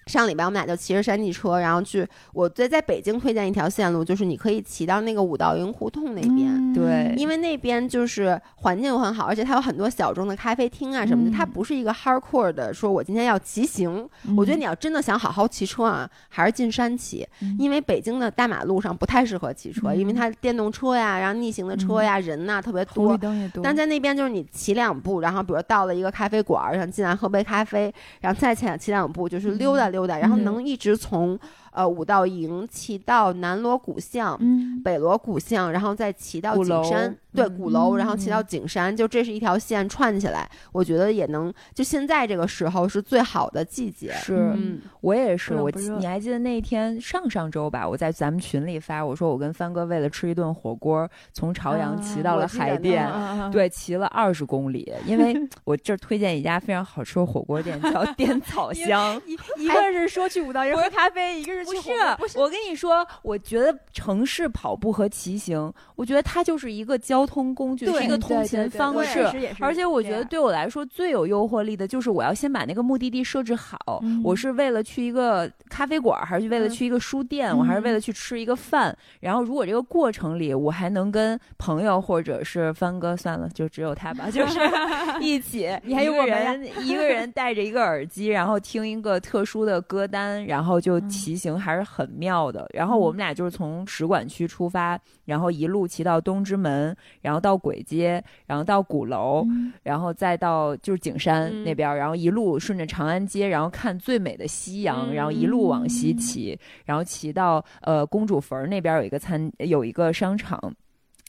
上礼拜我们俩就骑着山地车，然后去我在在北京推荐一条线路，就是你可以骑到那个五道营胡同那边。嗯对因为那边就是环境又很好，而且它有很多小众的咖啡厅啊什么的。嗯它不是一个 hardcore 的，说我今天要骑行。我觉得你要真的想好好骑车啊，还是进山骑，嗯因为北京的大马路上不太适合骑车，嗯因为它电动车呀，然后逆行的车呀，人呐特别多。灯也多，但在那边就是你骑两步，然后比如到了一个咖啡馆儿，想进来喝杯咖啡，然后再骑骑两步，就是溜达溜达，然后嗯。能一直从呃五道营骑到南锣鼓巷。嗯北锣鼓巷，然后再骑到鼓楼景山，对嗯鼓楼，然后嗯骑到景山，就这是一条线串起来，我觉得也能，就现在这个时候是最好的季节。是嗯，我也是，我你还记得那天上上周吧？我在咱们群里发，我说我跟帆哥为了吃一顿火锅，从朝阳骑到了海淀。嗯对，骑了二十公里，因为 *laughs* 我这儿推荐一家非常好吃的火锅店，叫 *laughs* 滇草香。一一个是说去五道营喝咖啡，一个是不是我跟你说，我觉得城市跑步和骑行，我觉得它就是一个交通工具，对是一个通勤方式。而且我觉得对我来说最有诱惑力的就是我要先把那个目的地设置好，嗯我是为了去一个咖啡馆，还是为了去一个书店，我还是为了去吃一个饭。然后如果这个过程里我还能跟朋友或者是帆哥，算了，就只有他吧，就是 *laughs* 一起，你还有一个我们呀人一个人戴着一个耳机，然后听一个特殊的歌单，然后就嗯骑行，还是很妙的。然后我们俩就是从使馆区出发，然后一路骑到东直门，然后到簋街，然后到鼓楼，嗯然后再到就是景山嗯那边儿，然后一路顺着长安街，然后看最美的夕阳，嗯然后一路往西骑，然后骑到呃公主坟儿那边儿有一个餐有一个商场。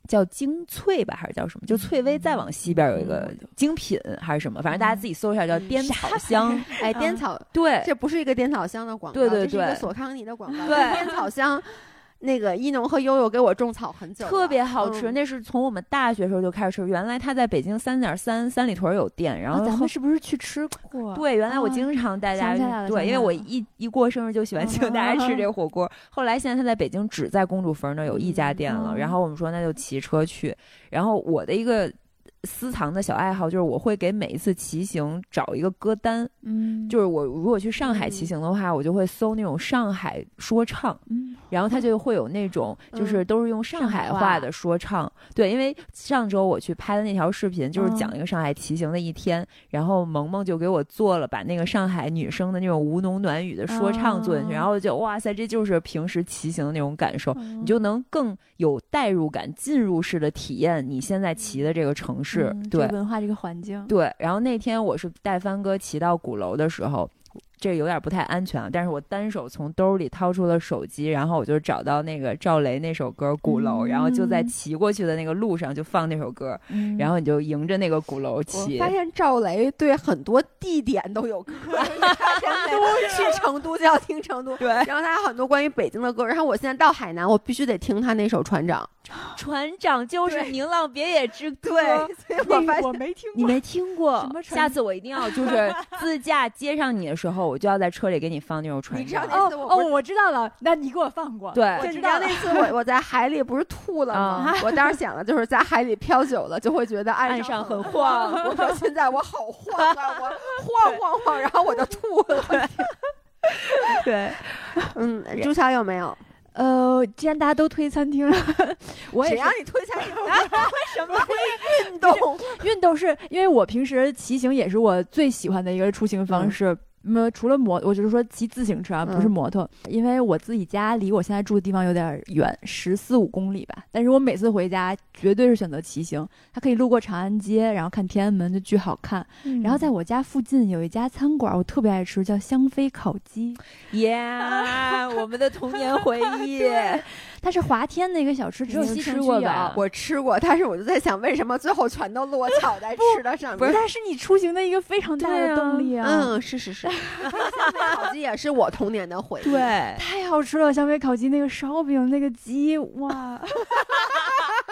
叫精粹吧，还是叫什么？就翠微再往西边有一个精品还是什么？反正大家自己搜一下，叫嗯滇草香。哎，嗯滇草，对，这不是一个滇草香的广告，对对对这是一个索康尼的广告。对滇草香，那个一农和悠悠给我种草很久了，特别好吃，嗯那是从我们大学时候就开始吃。原来他在北京三点三三里屯有店，然后咱们是不是去吃过？对，原来我啊经常带大家去，对，因为我一一过生日就喜欢请大家吃这个火锅。后来现在他在北京只在公主坟那儿有一家店了，嗯然后我们说那就骑车去。然后我的一个私藏的小爱好就是我会给每一次骑行找一个歌单，嗯，就是我如果去上海嗯骑行的话，我就会搜那种上海说唱。嗯然后它就会有那种，就是嗯都是用上海话的说唱。对，因为上周我去拍的那条视频，就是讲一个上海骑行的一天，然后萌萌就给我做了把那个上海女生的那种吴侬软语的说唱做进去，哦然后就哇塞，这就是平时骑行的那种感受。嗯你就能更有代入感、进入式的体验你现在骑的这个城市，嗯对文化这个环境，对。然后那天我是带帆哥骑到鼓楼的时候，这有点不太安全啊，但是我单手从兜里掏出了手机，然后我就找到那个赵雷那首歌《鼓楼》，然后就在嗯骑过去的那个路上就放那首歌，嗯然后你就迎着那个鼓楼我骑。发现赵雷对很多地点都有歌，成 *laughs* 都去成都就要听成都，*laughs* 对然后他有很多关于北京的歌，然后我现在到海南，我必须得听他那首《船长船长就是对宁浪别野之》，歌。对，所以我发现没听你没听过？下次我一定要就是 *laughs* 自驾接上你的时候，我就要在车里给你放那种船你知道长。哦那次我不是哦，我知道了，那你给我放过，对我知道那次我我在海里不是吐了吗？啊我当时想的就是在海里漂久了，就会觉得岸岸上很很晃我说现在我好晃啊，我晃晃晃，然后我就吐了。对，*laughs* 嗯，朱乔有没有？呃，既然大家都推餐厅了，我也谁让你推餐厅？*laughs* 为什么推运动？运动是因为我平时骑行也是我最喜欢的一个出行方式。嗯，除了摩，我就是说骑自行车啊，不是嗯摩托，因为我自己家离我现在住的地方有点远，十四五公里吧。但是我每次回家绝对是选择骑行，它可以路过长安街，然后看天安门，就巨好看。然后在我家附近有一家餐馆，我特别爱吃，叫香妃烤鸡，耶、*laughs* 我们的童年回忆。*laughs* 它是华天的一个小吃，只有你西城区有吃过吧我吃过，但是我就在想，为什么最后全都落 *laughs* 脚在吃的上面？不是，它是你出行的一个非常大的动力啊！嗯，是是是，*laughs* 香妃烤鸡也是我童年的回忆。对，太好吃了，香妃烤鸡那个烧饼那个鸡，哇！*laughs*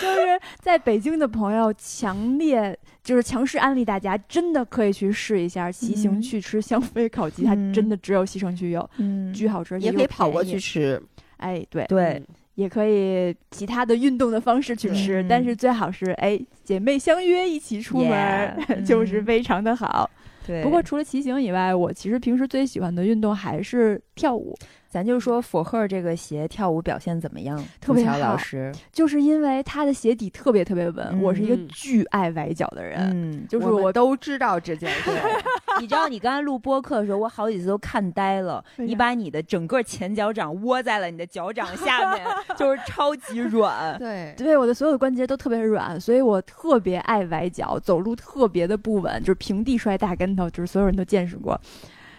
就是在北京的朋友，强烈就是强势安利大家，真的可以去试一下骑行嗯去吃香妃烤鸡，它嗯真的只有西城区有，嗯巨好吃，也可以跑过去。吃。哎，对，对，也可以其他的运动的方式去吃，对但是最好是哎姐妹相约一起出门 *laughs* 就是嗯非常的好。对不过除了骑行以外，我其实平时最喜欢的运动还是跳舞，咱就说佛赫这个鞋跳舞表现怎么样？特别好师，就是因为它的鞋底特别特别稳。我是一个嗯巨爱崴脚的人，嗯，就是我都知道这件事。*laughs* 你知道，你刚才录播客的时候，我好几次都看呆了。*laughs* 你把你的整个前脚掌窝在了你的脚掌下面，*laughs* 就是超级软。对，对我的所有的关节都特别软，所以我特别爱崴脚，走路特别的不稳，就是平地摔大跟头，就是所有人都见识过。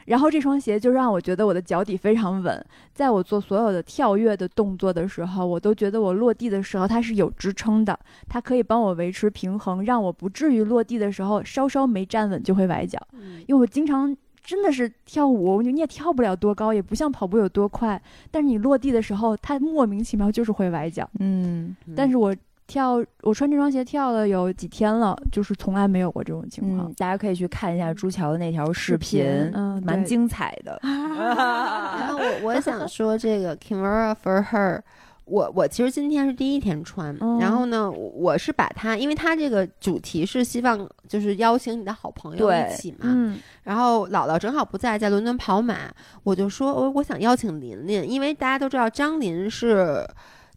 然后这双鞋就让我觉得我的脚底非常稳，在我做所有的跳跃的动作的时候，我都觉得我落地的时候它是有支撑的，它可以帮我维持平衡，让我不至于落地的时候稍稍没站稳就会崴脚。嗯因为我经常真的是跳舞，你也跳不了多高，也不像跑步有多快，但是你落地的时候，它莫名其妙就是会崴脚。嗯但是我跳，我穿这双鞋跳了有几天了，就是从来没有过这种情况嗯，。大家可以去看一下朱桥的那条视频，嗯，蛮精彩的。*laughs* *laughs* 然后我我想说这个 Kimura for her。我我其实今天是第一天穿，嗯然后呢，我我是把它，因为它这个主题是希望就是邀请你的好朋友一起嘛，嗯然后姥姥正好不在，在伦敦跑马，我就说我我想邀请琳琳，因为大家都知道张琳是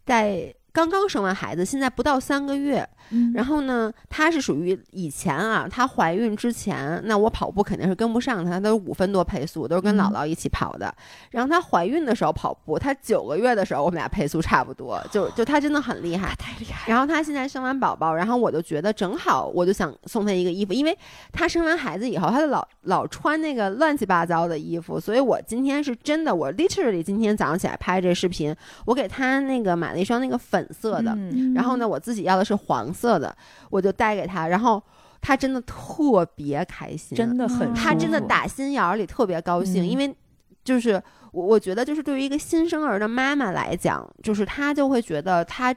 在刚刚生完孩子，现在不到三个月，嗯，然后呢，她是属于以前啊，她怀孕之前，那我跑步肯定是跟不上她，她都是五分多配速，都是跟嗯姥姥一起跑的。然后她怀孕的时候跑步，她九个月的时候，我们俩配速差不多，就就她真的很厉害。太厉害。然后她现在生完宝宝，然后我就觉得正好，我就想送她一个衣服，因为她生完孩子以后，她就老老穿那个乱七八糟的衣服，所以我今天是真的，我 literally 今天早上起来拍这视频，我给她那个买了一双那个粉色的，嗯。然后呢，我自己要的是黄色的，我就带给他，然后他真的特别开心，真的很嗯舒服，她真的打心眼儿里特别高兴，嗯。因为就是我我觉得就是对于一个新生儿的妈妈来讲，就是她就会觉得她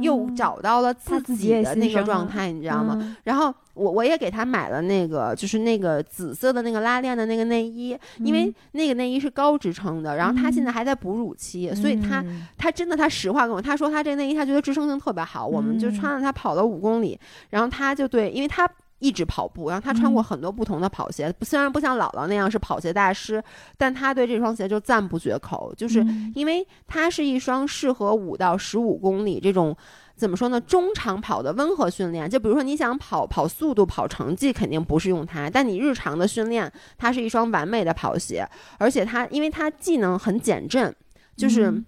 又找到了自己的那个状态，你知道吗？嗯。然后我我也给他买了那个就是那个紫色的那个拉链的那个内衣，因为嗯。那个内衣是高支撑的，然后他现在嗯。还在哺乳期，所以她嗯。他真的，他实话跟我，他说他这内衣他觉得支撑性特别好，我们就嗯。穿了它跑了五公里，然后他就对，因为他一直跑步，然后他穿过嗯很多不同的跑鞋，虽然不像姥姥那样是跑鞋大师，但他对这双鞋就赞不绝口，就是嗯因为它是一双适合五到十五公里这种。怎么说呢？中长跑的温和训练，就比如说你想跑跑速度、跑成绩，肯定不是用它。但你日常的训练，它是一双完美的跑鞋，而且它因为它技能很减震，就是嗯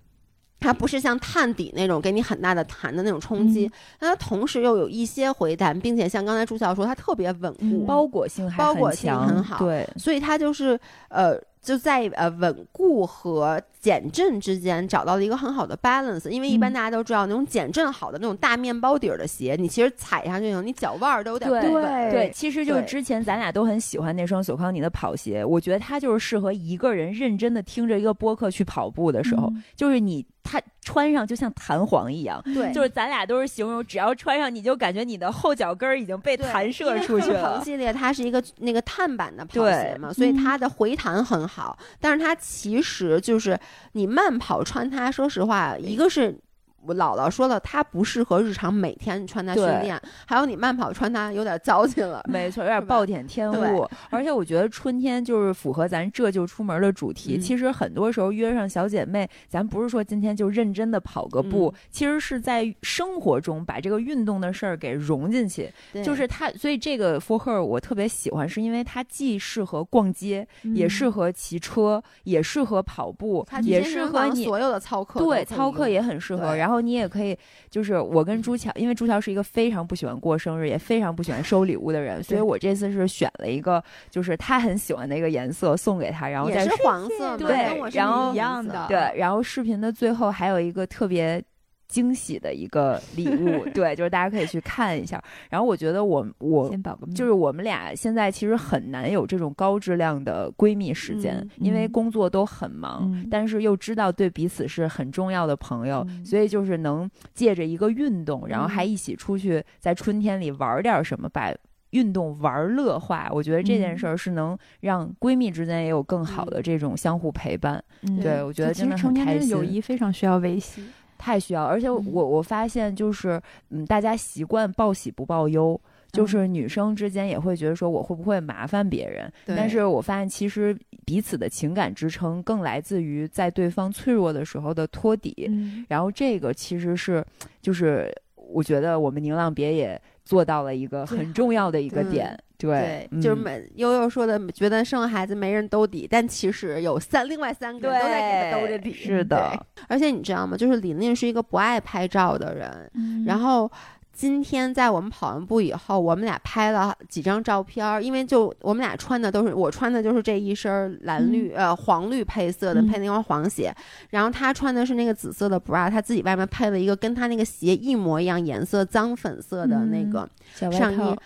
它不是像碳底那种给你很大的弹的那种冲击，嗯。但它同时又有一些回弹，并且像刚才朱教说，它特别稳固，嗯。包裹性还包裹性很好对，所以它就是呃就在呃稳固和减震之间找到了一个很好的 balance。因为一般嗯大家都知道，那种减震好的那种大面包底儿的鞋，你其实踩上去以后，你脚腕儿都有点对不稳。对对，其实就是之前咱俩都很喜欢那双索康尼的跑鞋，我觉得它就是适合一个人认真的听着一个播客去跑步的时候，嗯就是你它穿上就像弹簧一样。对就是咱俩都是形容，只要穿上你就感觉你的后脚跟儿已经被弹射出去了。系列它是一个那个碳板的跑鞋嘛，所以它的回弹很好。但是它其实就是你慢跑穿它，说实话，一个是。我姥姥说了，它不适合日常每天穿搭训练，还有你慢跑穿搭有点糟践了。没错，*laughs* 有点暴殄天物。而且我觉得春天就是符合咱这就出门的主题。嗯其实很多时候约上小姐妹，咱不是说今天就认真的跑个步，嗯其实是在生活中把这个运动的事儿给融进去。就是它，所以这个 for her 我特别喜欢，是因为它既适合逛街，也嗯适合骑车，也适合跑步，也适合你。所有的操课对，操课也很适合。对然后你也可以，就是我跟朱乔，因为朱乔是一个非常不喜欢过生日，也非常不喜欢收礼物的人，所以我这次是选了一个就是他很喜欢的一个颜色送给他，然后也是黄色，对跟我是然后一样的。对，然后视频的最后还有一个特别。惊喜的一个礼物，*laughs* 对，就是大家可以去看一下。然后我觉得我我就是我们俩现在其实很难有这种高质量的闺蜜时间，嗯因为嗯工作都很忙，嗯但是又知道对彼此是很重要的朋友，嗯所以就是能借着一个运动，然后还嗯一起出去在春天里玩点什么，把运动玩乐化。我觉得这件嗯事儿是能让闺蜜之间也有更好的嗯这种相互陪伴。嗯对我觉得其真的实成年很开心人的友谊非常需要维系。太需要，而且我嗯。我发现就是，嗯，大家习惯报喜不报忧。就嗯是女生之间也会觉得说我会不会麻烦别人，对。但是我发现其实彼此的情感支撑更来自于在对方脆弱的时候的托底，嗯。然后这个其实是就是我觉得我们宁浪别也做到了一个很重要的一个嗯点，对，嗯就是每悠悠说的，觉得生孩子没人兜底，但其实有三另外三个人都在给他兜着底。是的，而且你知道吗？就是琳琳是一个不爱拍照的人，嗯然后。今天在我们跑完步以后，我们俩拍了几张照片儿，因为就我们俩穿的都是我穿的就是这一身儿蓝绿、呃黄绿配色的，嗯配那双黄鞋，然后他穿的是那个紫色的 bra，他自己外面配了一个跟他那个鞋一模一样颜色脏粉色的那嗯个上衣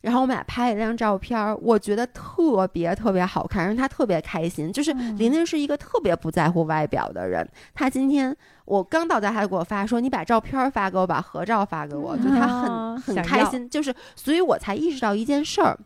然后我们俩拍了一张照片儿，我觉得特别特别好看，让他特别开心。就是嗯琳琳是一个特别不在乎外表的人，她今天我刚到家，她就给我发说：“你把照片儿发给我，把合照发给我。”就她很啊很开心，就是所以我才意识到一件事儿，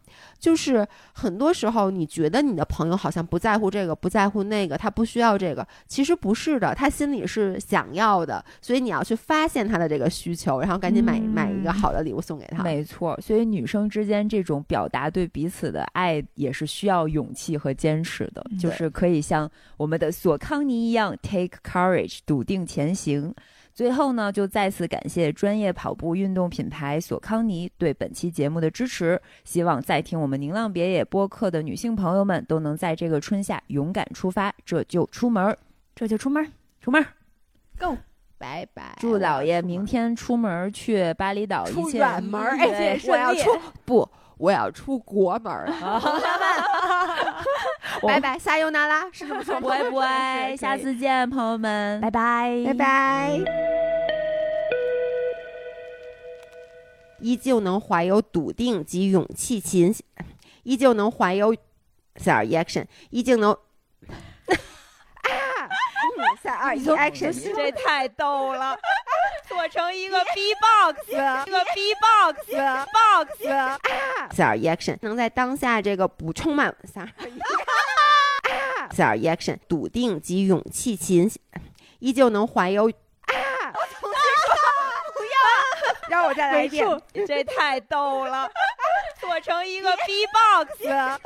就是很多时候你觉得你的朋友好像不在乎这个，不在乎那个，他不需要这个，其实不是的，他心里是想要的，所以你要去发现他的这个需求，然后赶紧买、买一个嗯好的礼物送给他。没错，所以女生之间这种表达对彼此的爱也是需要勇气和坚持的，嗯就是可以像我们的索康尼一样，take courage，笃定前行。最后呢，就再次感谢专业跑步运动品牌索康尼对本期节目的支持。希望在听我们宁浪别野播客的女性朋友们都能在这个春夏勇敢出发，这就出门儿，这就出门儿。出门儿。Go，拜拜，祝老爷明天。出门儿去巴厘岛，一切远门儿，对而且顺利我要出不，我要出国门儿。*laughs* 我拜拜，撒尤那拉，是这么说吗？拜拜，下次见，朋友们，拜拜，拜拜。依旧能怀有笃定及勇气勤，依旧能怀有，sorry action，依旧能。*laughs* 三二一，action！这太逗了，*laughs* 做成一个 B-box，一个 B-box，box。sorry action，能在当下这个不充满 sorry sorry action，笃定及勇气勤，依旧能怀有啊，重新说，不要，*laughs* 让我再来一遍。这太逗了，做成一个 B-box。